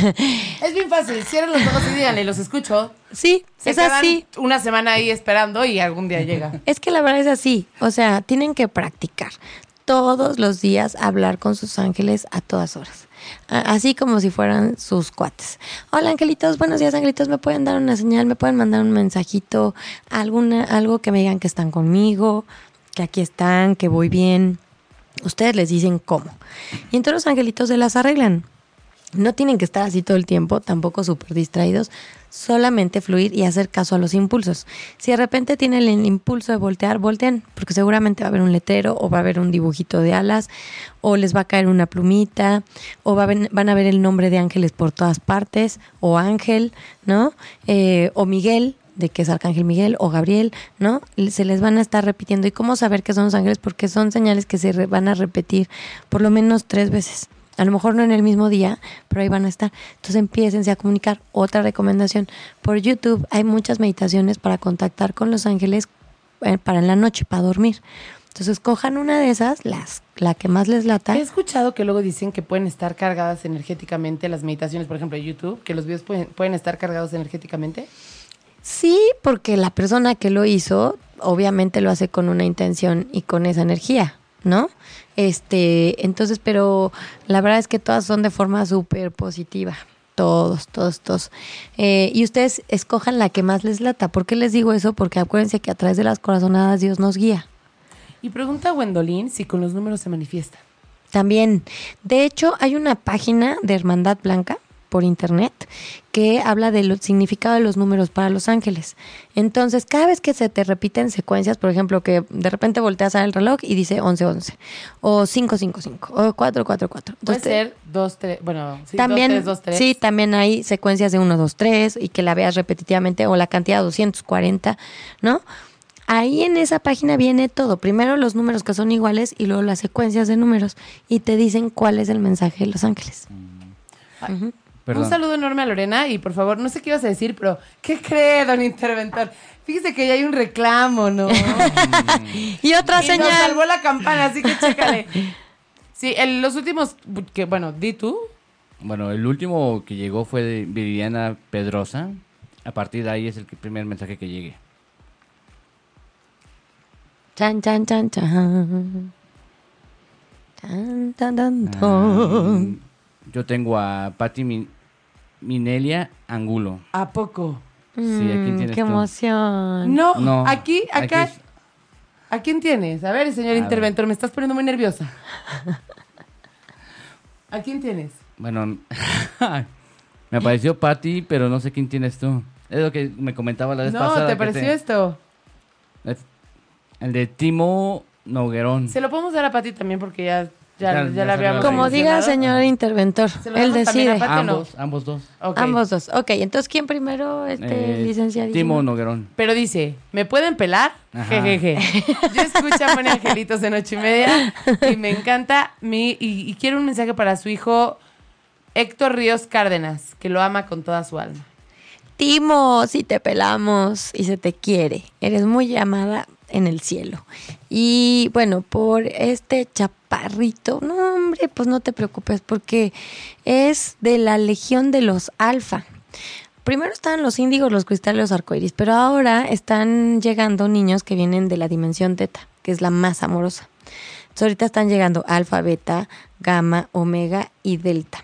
Es bien fácil, cierren los ojos y díganle, los escucho. sí, Se es así. una semana ahí esperando y algún día llega. Es que la verdad es así. O sea, tienen que practicar todos los días hablar con sus ángeles a todas horas. Así como si fueran sus cuates. Hola angelitos, buenos días angelitos, me pueden dar una señal, me pueden mandar un mensajito, alguna, algo que me digan que están conmigo, que aquí están, que voy bien. Ustedes les dicen cómo. Y entonces los angelitos se las arreglan. No tienen que estar así todo el tiempo, tampoco súper distraídos. solamente fluir y hacer caso a los impulsos. Si de repente tienen el impulso de voltear, volteen, porque seguramente va a haber un letrero o va a haber un dibujito de alas o les va a caer una plumita o va a van a ver el nombre de ángeles por todas partes o ángel, ¿no? Eh, o Miguel, de que es Arcángel Miguel o Gabriel, ¿no? Se les van a estar repitiendo. ¿Y cómo saber que son los ángeles? Porque son señales que se van a repetir por lo menos tres veces. A lo mejor no en el mismo día, pero ahí van a estar. Entonces empiecen a comunicar. Otra recomendación, por YouTube hay muchas meditaciones para contactar con los ángeles eh, para en la noche, para dormir. Entonces cojan una de esas, las, la que más les lata. He escuchado que luego dicen que pueden estar cargadas energéticamente las meditaciones, por ejemplo, de YouTube, que los videos pueden, pueden estar cargados energéticamente. Sí, porque la persona que lo hizo obviamente lo hace con una intención y con esa energía, ¿no? Este, entonces, pero la verdad es que todas son de forma súper positiva. Todos, todos, todos. Eh, y ustedes escojan la que más les lata. ¿Por qué les digo eso? Porque acuérdense que a través de las corazonadas Dios nos guía. Y pregunta a Gwendolyn si con los números se manifiesta. También. De hecho, hay una página de Hermandad Blanca por internet que habla del significado de los números para los ángeles. Entonces, cada vez que se te repiten secuencias, por ejemplo, que de repente volteas a el reloj y dice 1111 o 555 o 444. Puede ser 2 3, bueno, sí, también 2, 3, 2, 3. Sí, también hay secuencias de 1 2 3 y que la veas repetitivamente o la cantidad 240, ¿no? Ahí en esa página viene todo. Primero los números que son iguales y luego las secuencias de números y te dicen cuál es el mensaje de los ángeles. Mm. Un saludo enorme a Lorena y por favor, no sé qué ibas a decir, pero ¿qué cree, don interventor? Fíjese que ya hay un reclamo, ¿no? y otra señal. Nos salvó la campana, así que chécale. Sí, los últimos, que bueno, di tú. Bueno, el último que llegó fue de Viviana Pedrosa. A partir de ahí es el primer mensaje que llegue. Chan, chan, chan, chan. Chan, tan, tan, ah, yo tengo a Patti Minelia Angulo. ¿A poco? Sí, ¿a quién tienes Qué emoción. No, aquí, acá. ¿A quién tienes? A ver, señor interventor, me estás poniendo muy nerviosa. ¿A quién tienes? Bueno, me apareció Patti, pero no sé quién tienes tú. Es lo que me comentaba la vez pasada. No, ¿te pareció esto? El de Timo Noguerón. Se lo podemos dar a Pati también porque ya, ya, la habíamos Como diga señor interventor, él decide. ambos, ambos dos. Ambos dos. Ok, entonces ¿quién primero, este, licenciado? Timo Noguerón. Pero dice, ¿me pueden pelar? Jejeje. Yo escucho a Pone Angelitos de noche y media y me encanta mi, y, y quiero un mensaje para su hijo Héctor Ríos Cárdenas, que lo ama con toda su alma. Timo, si te pelamos y se te quiere, eres muy llamada en el cielo. Y bueno, por este chaparrito, no hombre, pues no te preocupes porque es de la legión de los alfa. Primero estaban los índigos, los cristales, los arcoíris, pero ahora están llegando niños que vienen de la dimensión teta, que es la más amorosa. Entonces ahorita están llegando alfa, beta, gamma, omega y delta.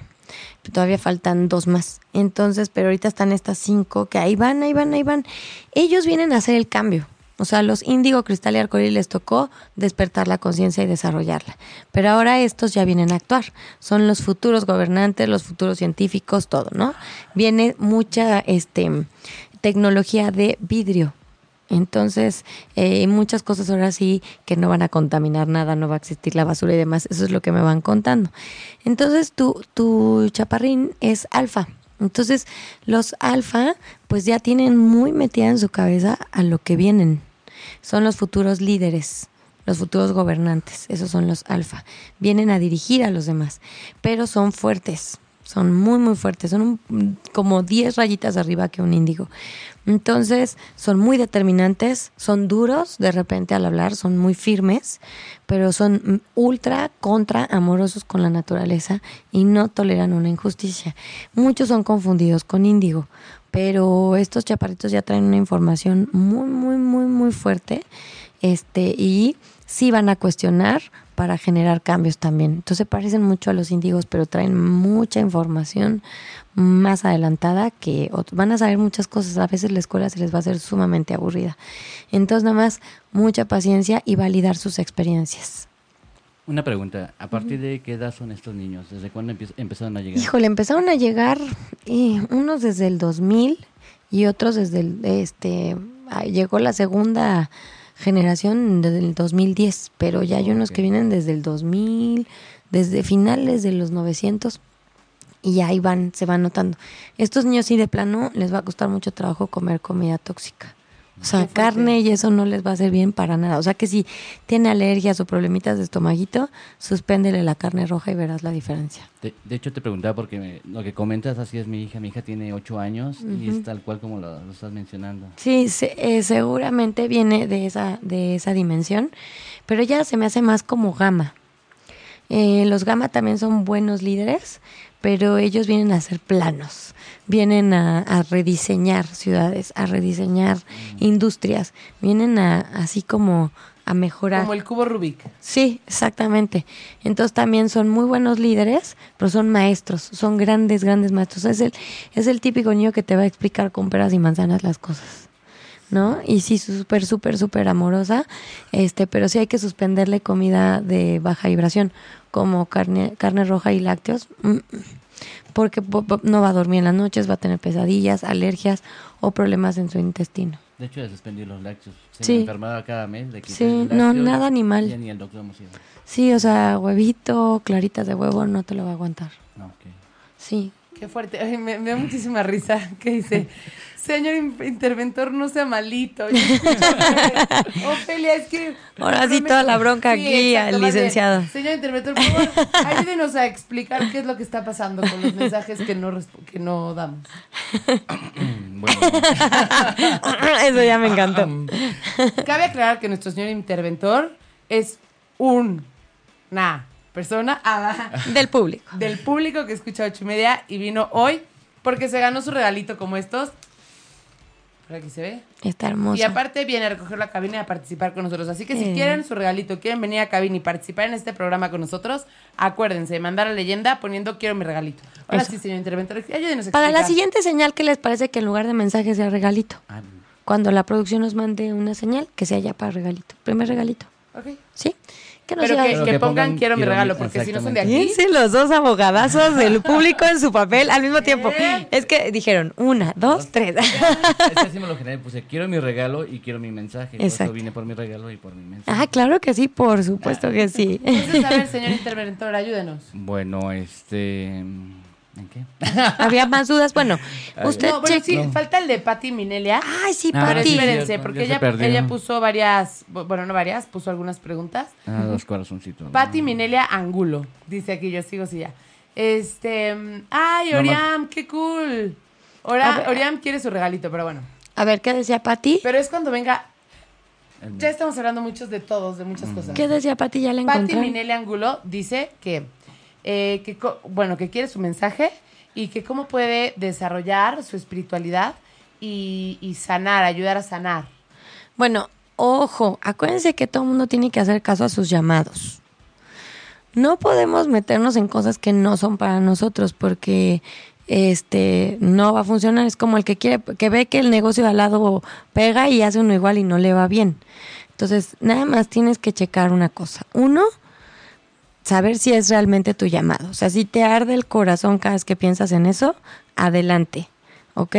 todavía faltan dos más. Entonces, pero ahorita están estas cinco que ahí van, ahí van, ahí van. Ellos vienen a hacer el cambio. O sea, los índigo, cristal y arcoíris les tocó despertar la conciencia y desarrollarla. Pero ahora estos ya vienen a actuar. Son los futuros gobernantes, los futuros científicos, todo, ¿no? Viene mucha este, tecnología de vidrio. Entonces, eh, muchas cosas ahora sí que no van a contaminar nada, no va a existir la basura y demás. Eso es lo que me van contando. Entonces, tu, tu chaparrín es alfa. Entonces, los alfa, pues ya tienen muy metida en su cabeza a lo que vienen. Son los futuros líderes, los futuros gobernantes. Esos son los alfa. Vienen a dirigir a los demás, pero son fuertes. Son muy, muy fuertes. Son como 10 rayitas arriba que un índigo. Entonces, son muy determinantes, son duros de repente al hablar, son muy firmes, pero son ultra contra amorosos con la naturaleza y no toleran una injusticia. Muchos son confundidos con índigo, pero estos chaparritos ya traen una información muy, muy, muy, muy fuerte. Este, y sí van a cuestionar para generar cambios también. Entonces parecen mucho a los índigos, pero traen mucha información más adelantada que van a saber muchas cosas. A veces la escuela se les va a hacer sumamente aburrida. Entonces nada más mucha paciencia y validar sus experiencias. Una pregunta, ¿a partir de qué edad son estos niños? ¿Desde cuándo empezaron a llegar? Híjole, empezaron a llegar eh, unos desde el 2000 y otros desde el, este, llegó la segunda generación desde el 2010, pero ya hay unos que vienen desde el 2000, desde finales de los 900 y ahí van, se van notando. Estos niños sí de plano les va a costar mucho trabajo comer comida tóxica. O sea, carne y eso no les va a hacer bien para nada. O sea que si tiene alergias o problemitas de estomaguito, suspéndele la carne roja y verás la diferencia. De, de hecho, te preguntaba porque me- lo que comentas así es mi hija. Mi hija tiene ocho años y es tal cual como lo, lo estás mencionando. Sí, se- eh, seguramente viene de esa, de esa dimensión, pero ya se me hace más como gama. Eh, los gama también son buenos líderes, pero ellos vienen a ser planos, vienen a, a rediseñar ciudades, a rediseñar industrias, vienen a así como a mejorar. Como el cubo Rubik. Sí, exactamente. Entonces también son muy buenos líderes, pero son maestros, son grandes, grandes maestros. Es el, es el típico niño que te va a explicar con peras y manzanas las cosas. ¿No? Y sí, súper, súper, súper amorosa, este, pero sí hay que suspenderle comida de baja vibración, como carne, carne roja y lácteos, mm, porque po- po- no va a dormir en las noches, va a tener pesadillas, alergias o problemas en su intestino. De hecho, ya suspendí los lácteos. Se Sí. enfermaba cada mes. Quité Sí, no, nada animal. Ya ni el doctor hemos ido. Sí, o sea, huevito, claritas de huevo, no te lo va a aguantar. No, ok. Sí. Qué fuerte. Ay, me, me da muchísima risa que dice, señor in- interventor, no sea malito. Ofelia, es que... Ahora sí, toda la bronca aquí al licenciado. Señor interventor, por favor, ayúdenos a explicar qué es lo que está pasando con los mensajes que no, que no damos. Bueno, Eso ya me encantó. Cabe aclarar que nuestro señor interventor es un, una persona ah, Del público. del público que escucha ocho y media y vino hoy porque se ganó su regalito como estos. Por aquí se ve. Está hermoso. Y aparte viene a recoger la cabina y a participar con nosotros. Así que si Eh. quieren su regalito, quieren venir a cabina y participar en este programa con nosotros, acuérdense de mandar la leyenda poniendo quiero mi regalito. Ahora Eso. sí, señor interventor, ayúdenos a Para la siguiente señal, ¿qué les parece que en lugar de mensajes sea regalito? ah, Cuando la producción nos mande una señal, que sea ya para regalito. Primer regalito. Ok. ¿Sí? ¿Qué nos Pero que, que que pongan, quiero mi regalo, porque si no son de aquí. Los dos abogadazos del público en su papel al mismo tiempo. Es que dijeron una, dos, tres. es que así me lo generé. Puse quiero mi regalo y quiero mi mensaje. Por Exacto. eso vine por mi regalo y por mi mensaje. Ah, claro que sí, por supuesto que sí. Entonces, a ver, señor interventor, ayúdenos. Bueno, este. ¿En qué? Había más dudas. Bueno, usted No, bueno, sí, falta el de Patti Minelia. Ay, sí, Ah, Pero Pati. sí, espérense, porque ella, ella puso varias, bu- bueno, no varias, puso algunas preguntas. Ah, dos corazoncitos. Patti Minelia Angulo, dice aquí, yo sigo sí ya. Este, ay, No. Oriam, qué cool. Ora- Oriam quiere su regalito, pero bueno. A ver, ¿qué decía Pati? Pero es cuando venga, ya estamos hablando muchos de todos, de muchas cosas. ¿Qué decía Pati? Ya la Patti encontré. Minelia Angulo dice que, eh, que, bueno, que quiere su mensaje y que cómo puede desarrollar su espiritualidad y, sanar, ayudar a sanar. Bueno, ojo, acuérdense que todo mundo tiene que hacer caso a sus llamados. No podemos meternos en cosas que no son para nosotros porque este no va a funcionar. Es como el que quiere, que ve que el negocio al lado pega y hace uno igual y no le va bien. Entonces, nada más tienes que checar una cosa. Uno, saber si es realmente tu llamado. O sea, si te arde el corazón cada vez que piensas en eso, adelante. ¿Ok?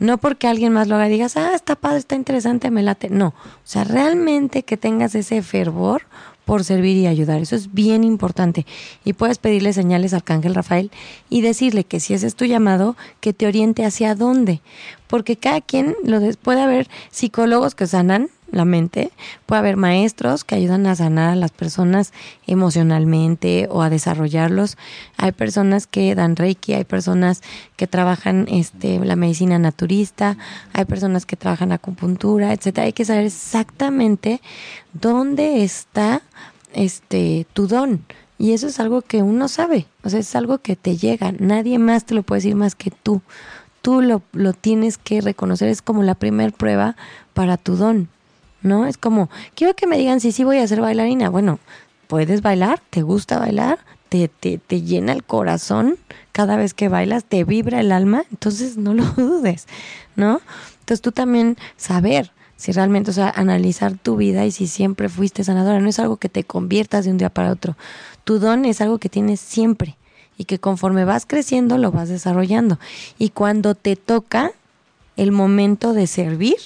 No porque alguien más lo haga y digas, ah, está padre, está interesante, me late. No. O sea, realmente que tengas ese fervor por servir y ayudar. Eso es bien importante. Y puedes pedirle señales al Arcángel Rafael y decirle que si ese es tu llamado, que te oriente hacia dónde. Porque cada quien lo puede haber psicólogos que sanan la mente, puede haber maestros que ayudan a sanar a las personas emocionalmente o a desarrollarlos. Hay personas que dan reiki, hay personas que trabajan este la medicina naturista, hay personas que trabajan acupuntura, etcétera. Hay que saber exactamente dónde está este tu don. Y eso es algo que uno sabe, o sea, es algo que te llega, nadie más te lo puede decir más que tú. Tú lo, lo tienes que reconocer, es como la primer prueba para tu don, ¿no? Es como, quiero que me digan si sí voy a ser bailarina. Bueno, puedes bailar, te gusta bailar, te, te, te llena el corazón cada vez que bailas, te vibra el alma, entonces no lo dudes, ¿no? Entonces tú también saber, Si realmente, o sea, analizar tu vida y si siempre fuiste sanadora, no es algo que te conviertas de un día para otro. Tu don es algo que tienes siempre y que conforme vas creciendo lo vas desarrollando. Y cuando te toca el momento de servir,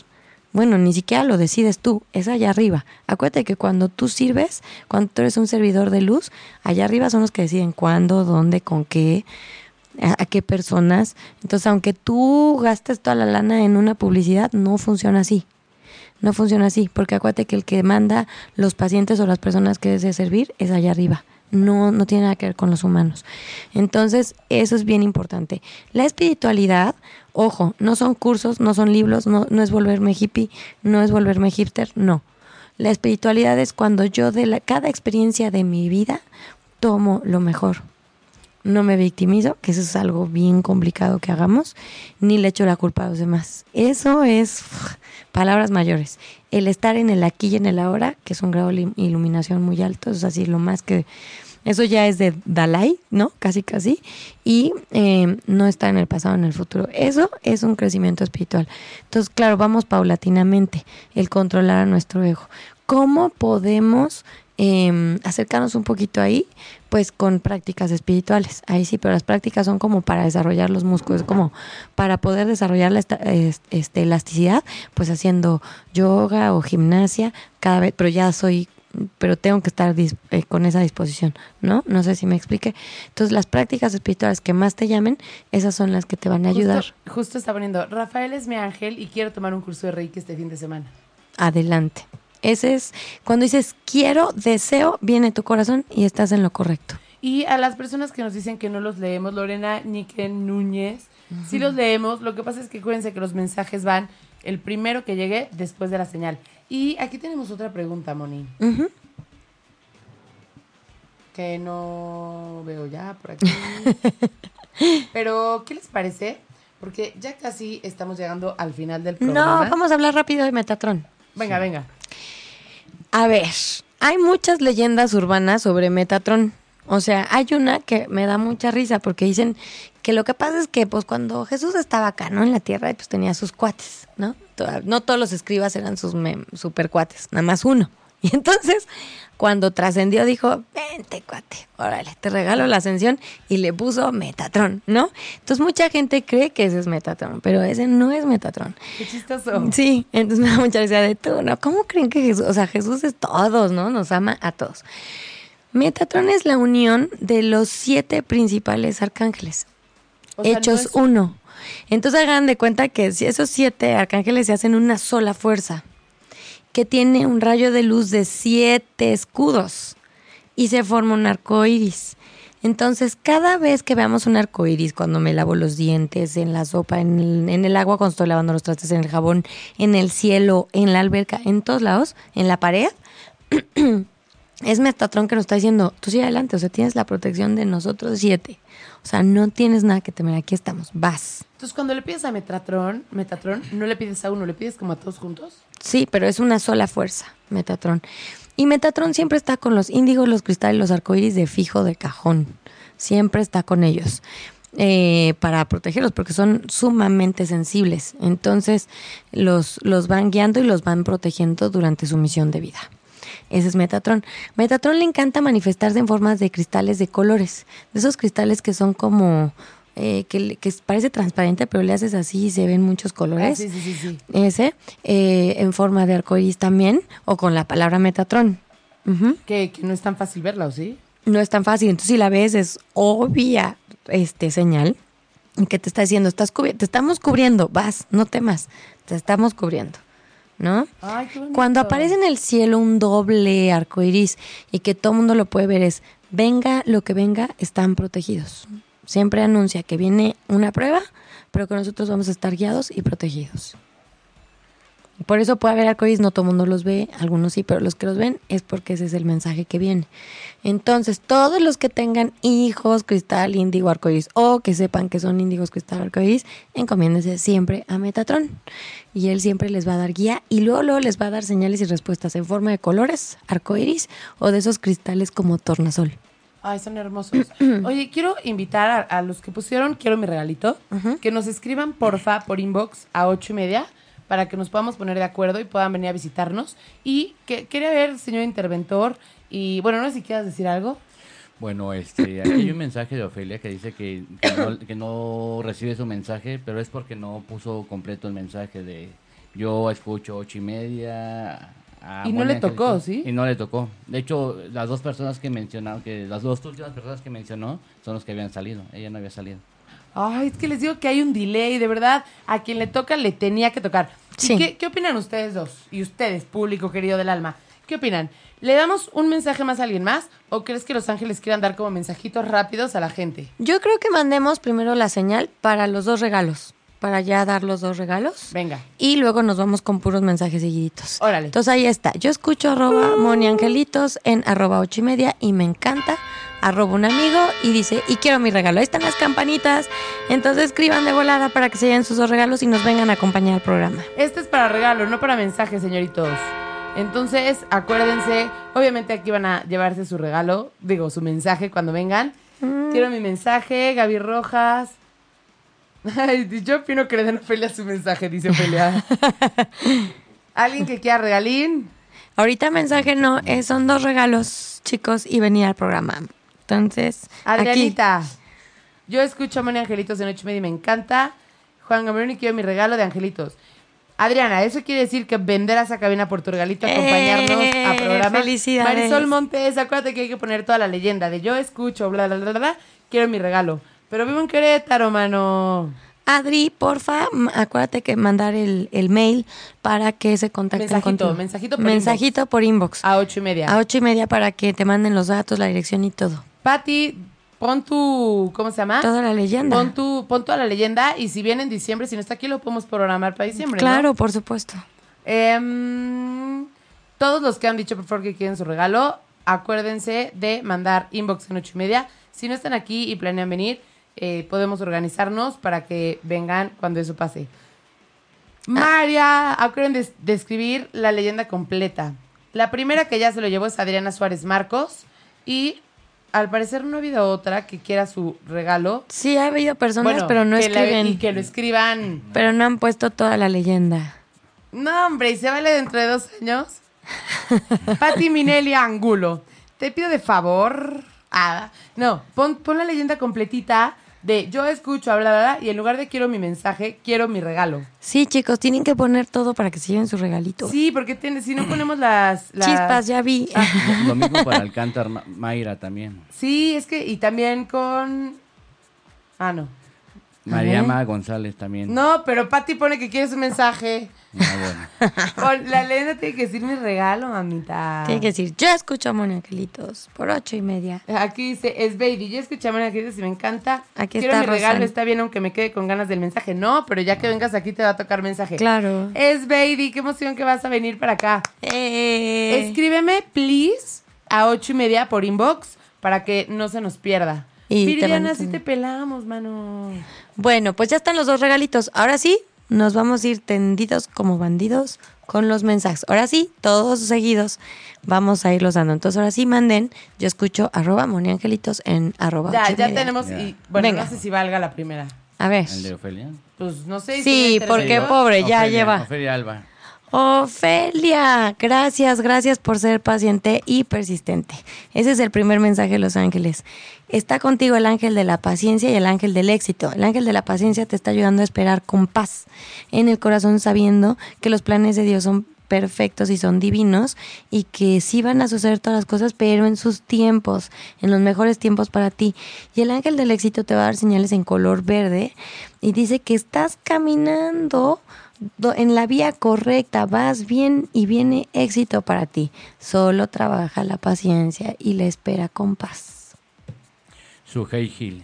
bueno, ni siquiera lo decides tú, es allá arriba. Acuérdate que cuando tú sirves, cuando eres un servidor de luz, allá arriba son los que deciden cuándo, dónde, con qué, a, qué personas. Entonces, aunque tú gastes toda la lana en una publicidad, no funciona así. No funciona así, porque acuérdate que el que manda los pacientes o las personas que desea servir es allá arriba. No, no tiene nada que ver con los humanos. Entonces, eso es bien importante. La espiritualidad, ojo, no son cursos, no son libros, no, es volverme hippie, no es volverme hipster, no. La espiritualidad es cuando yo de la, cada experiencia de mi vida tomo lo mejor no me victimizo, que eso es algo bien complicado que hagamos, ni le echo la culpa a los demás. Eso es palabras mayores. El estar en el aquí y en el ahora, que es un grado de iluminación muy alto, es así lo más que... Eso ya es de Dalai, ¿no? Casi, casi. Y eh, no está en el pasado, en el futuro. Eso es un crecimiento espiritual. Entonces, claro, vamos paulatinamente, el controlar a nuestro ego. ¿Cómo podemos eh, acercarnos un poquito ahí, pues con prácticas espirituales. Ahí sí, pero las prácticas son como para desarrollar los músculos, como para poder desarrollar la este, elasticidad, pues haciendo yoga o gimnasia cada vez, pero ya soy pero tengo que estar eh, con esa disposición, ¿no? No sé si me explique. Entonces, las prácticas espirituales que más te llamen, esas son las que te van a ayudar. Justo, está poniendo, Rafael es mi ángel y quiero tomar un curso de Reiki este fin de semana. Adelante. Ese es cuando dices quiero, deseo, viene tu corazón y estás en lo correcto. Y a las personas que nos dicen que no los leemos, Lorena Niken Núñez, sí los leemos. Lo que pasa es que acuérdense que los mensajes van el primero que llegue después de la señal. Y aquí tenemos otra pregunta, Moni. Que no veo ya por aquí. Pero, ¿qué les parece? Porque ya casi estamos llegando al final del programa. No, vamos a hablar rápido de Metatron. Venga, venga. A ver, hay muchas leyendas urbanas sobre Metatron. O sea, hay una que me da mucha risa porque dicen que lo que pasa es que pues cuando Jesús estaba acá, ¿no? En la tierra, pues tenía sus cuates, ¿no? No todos los escribas eran sus super cuates, nada más uno. Y entonces, cuando trascendió, dijo, vente, cuate, órale, te regalo la ascensión y le puso Metatron, ¿no? Entonces, mucha gente cree que ese es Metatron, pero ese no es Metatron. Qué chistoso. Sí, entonces me da mucha risa de tú, ¿no? ¿Cómo creen que Jesús, o sea, Jesús es todos, ¿no? Nos ama a todos. Metatron es la unión de los siete principales arcángeles, hechos uno. Entonces hagan de cuenta que si esos siete arcángeles se hacen una sola fuerza que tiene un rayo de luz de siete escudos y se forma un arco iris. Entonces, cada vez que veamos un arco iris, cuando me lavo los dientes, en la sopa, en el, en el agua, cuando estoy lavando los trastes, en el jabón, en el cielo, en la alberca, en todos lados, en la pared, es Metatron que nos está diciendo, tú sigue adelante, o sea, tienes la protección de nosotros siete. O sea, no tienes nada que temer, aquí estamos, vas. Entonces, cuando le pides a Metatron, Metatron, no le pides a uno, le pides como a todos juntos. Sí, pero es una sola fuerza, Metatron. Y Metatron siempre está con los índigos, los cristales, los arcoíris de fijo de cajón. Siempre está con ellos. Eh, para protegerlos porque son sumamente sensibles. Entonces los, los van guiando y los van protegiendo durante su misión de vida. Ese es Metatron. Metatron le encanta manifestarse en formas de cristales de colores, de esos cristales que son como eh, que, parece transparente, pero le haces así y se ven muchos colores. Ah, sí, sí, sí, Ese, eh, en forma de arcoíris también, o con la palabra Metatron. que, no es tan fácil verla, ¿o sí? No es tan fácil. Entonces, si la ves, es obvia este señal que te está diciendo, estás te estamos cubriendo, vas, no temas, te estamos cubriendo. ¿No? Cuando aparece en el cielo un doble arcoíris y que todo el mundo lo puede ver es, venga lo que venga, están protegidos siempre anuncia que viene una prueba, pero que nosotros vamos a estar guiados y protegidos. Por eso puede haber arcoíris, no todo el mundo los ve, algunos sí, pero los que los ven es porque ese es el mensaje que viene. Entonces, todos los que tengan hijos, cristal, índigo, arcoíris, o que sepan que son índigos, cristal, arcoíris, encomiéndense siempre a Metatron. Y él siempre les va a dar guía y luego, luego les va a dar señales y respuestas en forma de colores, arcoíris, o de esos cristales como tornasol. Ay, son hermosos. Oye, quiero invitar a, los que pusieron Quiero mi regalito, que nos escriban porfa por inbox a ocho y media para que nos podamos poner de acuerdo y puedan venir a visitarnos. Y que quería ver, señor interventor, y bueno, no sé si quieras decir algo. Bueno, este, hay un mensaje de Ofelia que dice que, que, no, que no recibe su mensaje, pero es porque no puso completo el mensaje de yo escucho ocho y media. Y no le tocó, ¿sí? Y no le tocó. De hecho, las dos personas que mencionaron, que las dos últimas personas que mencionó son los que habían salido. Ella no había salido. Ay, es que les digo que hay un delay, de verdad. A quien le toca le tenía que tocar. ¿Y Sí. ¿Qué, qué opinan ustedes dos? Y ustedes, público querido del alma. ¿Qué opinan? ¿Le damos un mensaje más a alguien más? ¿O crees que los ángeles quieran dar como mensajitos rápidos a la gente? Yo creo que mandemos primero la señal para los dos regalos, para ya dar los dos regalos. Venga. Y luego nos vamos con puros mensajes seguiditos. Órale. Entonces ahí está. Yo escucho arroba Moni Angelitos en arroba ocho y media y me encanta. Arroba un amigo y dice, y quiero mi regalo. Ahí están las campanitas. Entonces escriban de volada para que se lleven sus dos regalos y nos vengan a acompañar al programa. Este es para regalo, no para mensaje, señoritos. Entonces, acuérdense, obviamente aquí van a llevarse su regalo, digo, su mensaje cuando vengan. Quiero mi mensaje, Gaby Rojas. Ay, yo opino que le den a Ofelia su mensaje, dice Ofelia. ¿Alguien que quiera regalín? Ahorita mensaje no, eh, son dos regalos, chicos, y venir al programa. Entonces, aquí. Adrianita. Yo escucho a Moni Angelitos en ocho y media y me encanta. Juan Gabriel quiero mi regalo de Angelitos. Adriana, eso quiere decir que venderás a cabina por tu regalito, acompañarnos ¡Eh! a programa. ¡Felicidades! Marisol Montes, acuérdate que hay que poner toda la leyenda de yo escucho, bla, bla, bla, bla, quiero mi regalo. Pero vivo en Querétaro, mano. Adri, porfa, acuérdate que mandar el, el mail para que se contacten Mensajito, contigo. mensajito por Mensajito por inbox. A ocho y media. A ocho y media para que te manden los datos, la dirección y todo. Pati, pon tu, ¿cómo se llama? Toda la leyenda. Pon tu, pon toda la leyenda y si viene en diciembre, si no está aquí, lo podemos programar para diciembre, ¿no? Claro, por supuesto. Em, todos los que han dicho por favor que quieren su regalo, acuérdense de mandar inbox en ocho y media. Si no están aquí y planean venir, eh, podemos organizarnos para que vengan cuando eso pase. María, acuérdense de, de escribir la leyenda completa. La primera que ya se lo llevó es Adriana Suárez Marcos y al parecer no ha habido otra que quiera su regalo. Sí, ha habido personas, Bueno, pero no que la- escriben. y que lo escriban. Pero no han puesto toda la leyenda. No, hombre, ¿y se vale dentro de dos años? Pati Minelli Angulo. Te pido de favor. Ah, no, pon, pon la leyenda completita de yo escucho, bla, bla, bla, y en lugar de quiero mi mensaje, quiero mi regalo. Sí, chicos, tienen que poner todo para que se lleven su regalito. Sí, porque si no ponemos las, las- Chispas, ya vi. Lo mismo para Alcántar Ma- Mayra también. Sí, es que, y también con... Ah, no. Mariama González también. No, pero Pati pone que quiere su mensaje. Ah, bueno. La leyenda tiene que decir mi regalo, mamita. Tienen que decir, yo escucho a por ocho y media. Aquí dice, es baby. Yo escuché a Ángeles y me encanta. Aquí Quiero está mi regalo, está bien aunque me quede con ganas del mensaje. No, pero ya que vengas aquí te va a tocar mensaje. Claro. Es baby, qué emoción que vas a venir para acá. Eh, Escríbeme, please, a ocho y media por inbox para que no se nos pierda. Y Viridiana, así te pelamos, mano. Bueno, pues ya están los dos regalitos. Ahora sí, nos vamos a ir tendidos como bandidos con los mensajes. Ahora sí, todos seguidos vamos a irlos dando. Entonces, ahora sí, manden. Yo escucho arroba Moni Angelitos en arroba Ya, ya media. tenemos. Ya. Y, bueno, Venga. no sé si valga la primera. A ver. El de Ofelia. Pues no sé. si Sí, porque pobre, ya Ofelia, lleva. Ofelia Alba. Ofelia, gracias, gracias por ser paciente y persistente. Ese es el primer mensaje de los ángeles. Está contigo el ángel de la paciencia y el ángel del éxito. El ángel de la paciencia te está ayudando a esperar con paz en el corazón sabiendo que los planes de Dios son perfectos y son divinos y que sí van a suceder todas las cosas, pero en sus tiempos, en los mejores tiempos para ti. Y el ángel del éxito te va a dar señales en color verde y dice que estás caminando do- en la vía correcta, vas bien y viene éxito para ti. Solo trabaja la paciencia y la espera con paz. Su Hey Hill.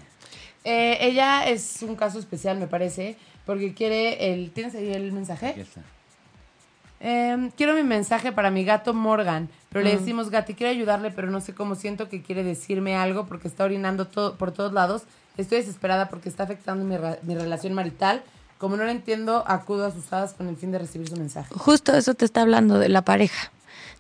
Eh, ella es un caso especial, me parece, porque quiere el... ¿Tienes ahí el mensaje? Ya está. Em, quiero mi mensaje para mi gato Morgan, pero Mm. le decimos Gati, quiero ayudarle, pero no sé cómo siento que quiere decirme algo porque está orinando todo, por todos lados. Estoy desesperada porque está afectando mi, ra- mi relación marital. Como no lo entiendo, acudo a sus hadas con el fin de recibir su mensaje. Justo eso te está hablando de la pareja.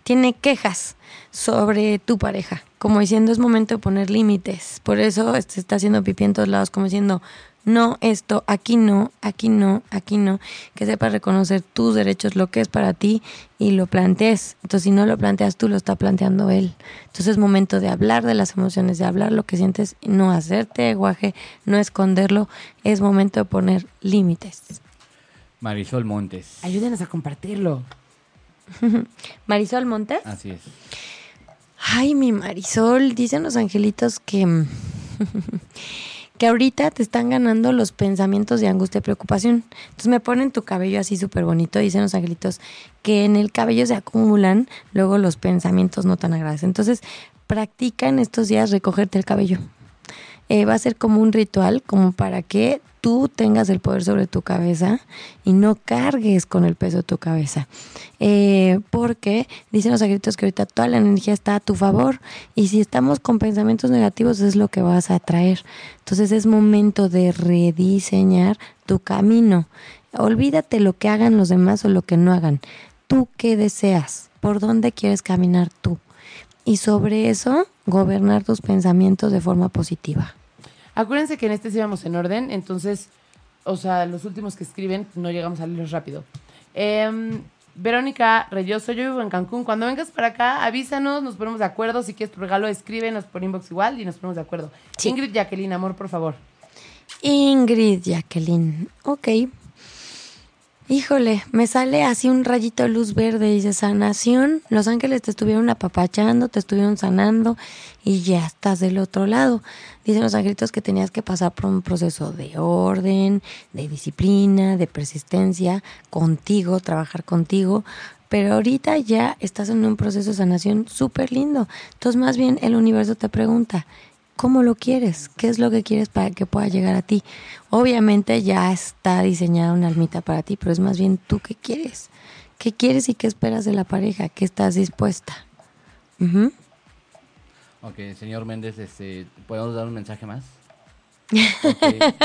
Tiene quejas sobre tu pareja, como diciendo es momento de poner límites. Por eso se está haciendo pipí en todos lados, como diciendo no esto, aquí no, aquí no, aquí no, que sepas reconocer tus derechos, lo que es para ti y lo plantees. Entonces, si no lo planteas tú, lo está planteando él. Entonces, es momento de hablar de las emociones, de hablar lo que sientes, no hacerte guaje, no esconderlo. Es momento de poner límites. Marisol Montes. Ayúdenos a compartirlo. Marisol Montes. Así es. Ay, mi Marisol, dicen los angelitos que que ahorita te están ganando los pensamientos de angustia y preocupación. Entonces me ponen tu cabello así súper bonito, dicen los angelitos, que en el cabello se acumulan luego los pensamientos no tan agradables. Entonces practica en estos días recogerte el cabello. Eh, va a ser como un ritual, como para que tú tengas el poder sobre tu cabeza y no cargues con el peso de tu cabeza. Eh, porque dicen los agritos que ahorita toda la energía está a tu favor y si estamos con pensamientos negativos es lo que vas a atraer. Entonces es momento de rediseñar tu camino. Olvídate lo que hagan los demás o lo que no hagan. ¿Tú qué deseas? ¿Por dónde quieres caminar tú? Y sobre eso, gobernar tus pensamientos de forma positiva. Acuérdense que en este sí vamos en orden, entonces, o sea, los últimos que escriben no llegamos a leerlos rápido. Em, Verónica Reyoso, yo vivo en Cancún. Cuando vengas para acá, avísanos, nos ponemos de acuerdo. Si quieres tu regalo, escríbenos por inbox igual y nos ponemos de acuerdo. Ingrid Jacqueline, amor, por favor. Ingrid Jacqueline, ok. Híjole, me sale así un rayito de luz verde, dice sanación. Los ángeles te estuvieron apapachando, te estuvieron sanando y ya estás del otro lado. Dicen los angelitos que tenías que pasar por un proceso de orden, de disciplina, de persistencia, contigo, trabajar contigo. Pero ahorita ya estás en un proceso de sanación súper lindo. Entonces más bien el universo te pregunta, cómo lo quieres, qué es lo que quieres para que pueda llegar a ti. Obviamente ya está diseñada una almita para ti, pero es más bien tú qué quieres. ¿Qué quieres y qué esperas de la pareja? ¿Qué estás dispuesta? Ok, señor Méndez, este, ¿podemos dar un mensaje más?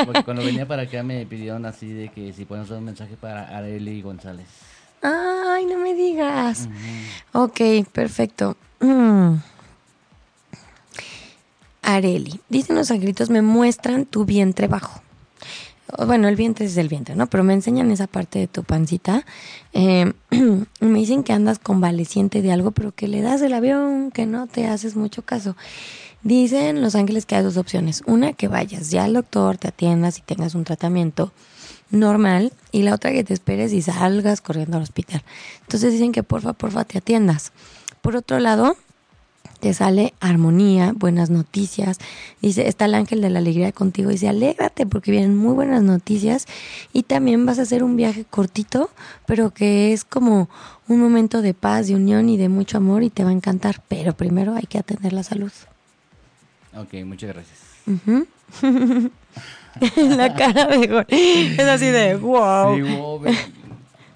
porque cuando venía para acá me pidieron así de que si podemos dar un mensaje para Areli González. Ay, no me digas. Ok, perfecto. Mm. Areli. Dicen los angelitos, me muestran tu vientre bajo. Bueno, el vientre es el vientre, ¿no? Pero me enseñan esa parte de tu pancita. Eh, me dicen que andas convaleciente de algo, pero que le das el avión, que no te haces mucho caso. Dicen los ángeles que hay dos opciones. Una, que vayas ya al doctor, te atiendas y tengas un tratamiento normal. Y la otra, que te esperes y salgas corriendo al hospital. Entonces dicen que porfa, porfa, te atiendas. Por otro lado, te sale armonía, buenas noticias. Dice, está el ángel de la alegría contigo. Dice, alégrate porque vienen muy buenas noticias y también vas a hacer un viaje cortito, pero que es como un momento de paz, de unión y de mucho amor y te va a encantar. Pero primero hay que atender la salud. Ok, muchas gracias. la cara de es así de wow. Sí, wow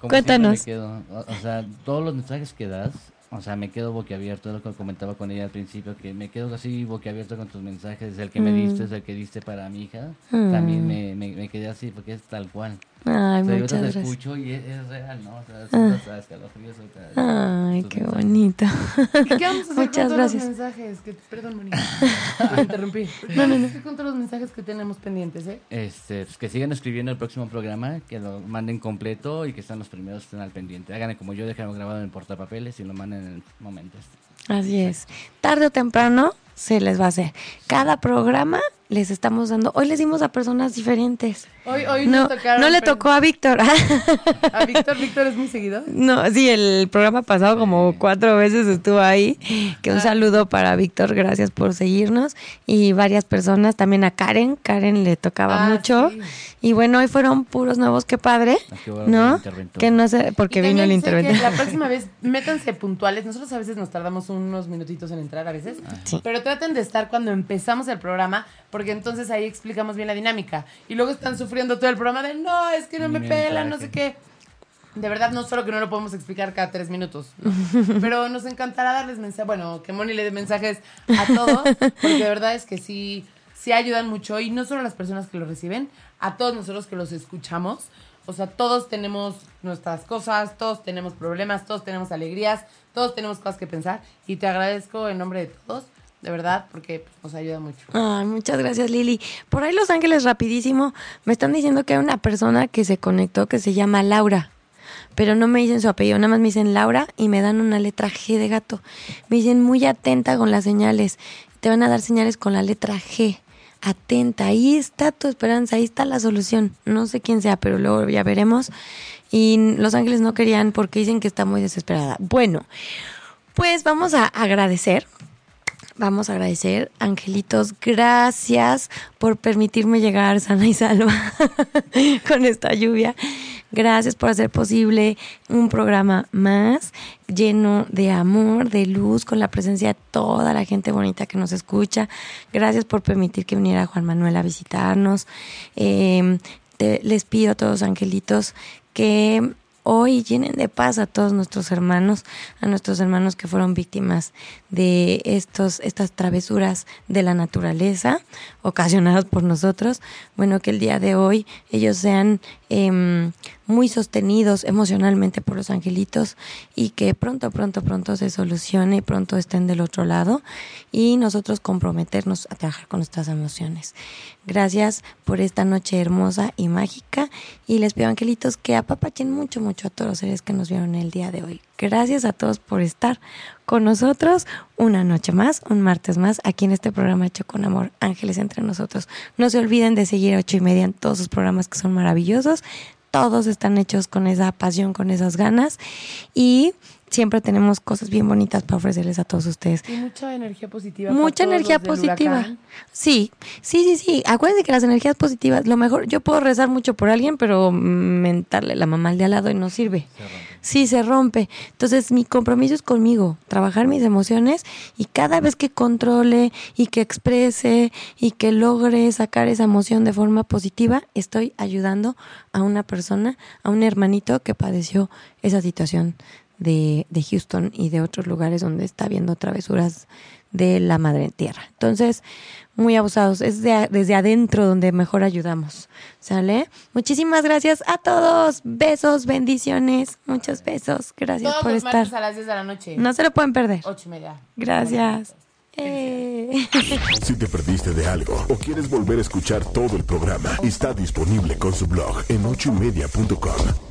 Cuéntanos. o sea, todos los mensajes que das o sea, me quedo boquiabierto, lo que comentaba con ella al principio, que me quedo así boquiabierto con tus mensajes, el que me diste, es el que diste para mi hija, también me, me, me, quedé así porque es tal cual. Ay, o sea, muchas yo te escucho y es, real, ¿no? O sea, es, ah. escalofríos. Ay, qué bonito. ¿Qué vamos a hacer Muchas con gracias. los mensajes? Que, perdón, Mónica, me interrumpí. No, no, no. ¿Qué con todos los mensajes que tenemos pendientes, eh? Este, pues que sigan escribiendo el próximo programa, que lo manden completo y que estén los primeros, estén al pendiente. Háganle como yo, déjenlo grabado en el portapapeles y lo manden en el momento. Este. Así es. Tarde o temprano se les va a hacer. Cada programa les estamos dando. Hoy les dimos a personas diferentes. Hoy, hoy no, no le tocó a Víctor. ¿A Víctor? ¿Víctor es muy seguido? No, sí, el programa pasado como cuatro veces estuvo ahí. Que un ah. saludo para Víctor, gracias por seguirnos. Y varias personas, también a Karen. Karen le tocaba ah, mucho. Y bueno, hoy fueron puros nuevos, qué padre. Ah, ¿No? Que no sé, porque vino el interventor. La próxima vez, métanse puntuales. Nosotros a veces nos tardamos unos minutitos en entrar, a veces. Pero traten de estar cuando empezamos el programa porque entonces ahí explicamos bien la dinámica. Y luego están sufriendo todo el programa de, no, es que no me pelan, no sé qué. De verdad, no solo que no lo podemos explicar cada tres minutos, pero nos encantará darles mensajes, bueno, que Moni le dé mensajes a todos, porque de verdad es que sí, sí ayudan mucho, y no solo a las personas que lo reciben, a todos nosotros que los escuchamos. O sea, todos tenemos nuestras cosas, todos tenemos problemas, todos tenemos alegrías, todos tenemos cosas que pensar, y te agradezco en nombre de todos de verdad, porque pues, nos ayuda mucho. Ay, muchas gracias, Lili. Por ahí Los Ángeles, rapidísimo, me están diciendo que hay una persona que se conectó que se llama Laura. Pero no me dicen su apellido, nada más me dicen Laura y me dan una letra G de gato. Me dicen muy atenta con las señales. Te van a dar señales con la letra G. Atenta, ahí está tu esperanza, ahí está la solución. No sé quién sea, pero luego ya veremos. Y Los Ángeles no querían porque dicen que está muy desesperada. Bueno, pues vamos a agradecer vamos a agradecer. Angelitos, gracias por permitirme llegar sana y salva con esta lluvia. Gracias por hacer posible un programa más lleno de amor, de luz, con la presencia de toda la gente bonita que nos escucha. Gracias por permitir que viniera Juan Manuel a visitarnos. Eh, les pido a todos, angelitos, que hoy llenen de paz a todos nuestros hermanos, a nuestros hermanos que fueron víctimas de estos, estas travesuras de la naturaleza ocasionadas por nosotros. Bueno, que el día de hoy ellos sean eh, muy sostenidos emocionalmente por los angelitos y que pronto, pronto, pronto se solucione y pronto estén del otro lado y nosotros comprometernos a trabajar con nuestras emociones. Gracias por esta noche hermosa y mágica y les pido angelitos que apapachen mucho, mucho a todos los seres que nos vieron el día de hoy. Gracias a todos por estar con nosotros una noche más, un martes más, aquí en este programa hecho con amor, Ángeles entre nosotros. No se olviden de seguir a ocho y media en todos sus programas que son maravillosos todos están hechos con esa pasión, con esas ganas. Y siempre tenemos cosas bien bonitas para ofrecerles a todos ustedes. Y mucha energía positiva. Mucha energía positiva. Sí, sí, sí, sí. Acuérdense que las energías positivas, lo mejor, yo puedo rezar mucho por alguien, pero mentarle la mamá al de al lado y no sirve. Sí, se rompe. Entonces, mi compromiso es conmigo, trabajar mis emociones y cada vez que controle y que exprese y que logre sacar esa emoción de forma positiva, estoy ayudando a una persona, a un hermanito que padeció esa situación de, de Houston y de otros lugares donde está habiendo travesuras de la madre tierra. Entonces, muy abusados. Es desde adentro donde mejor ayudamos. ¿Sale? Muchísimas gracias a todos. Besos, bendiciones. Muchos besos. Gracias por estar. a las 10 de la noche. No se lo pueden perder. Ocho y media. Gracias. Eh. Si te perdiste de algo o quieres volver a escuchar todo el programa, está disponible con su blog en ochoymedia.com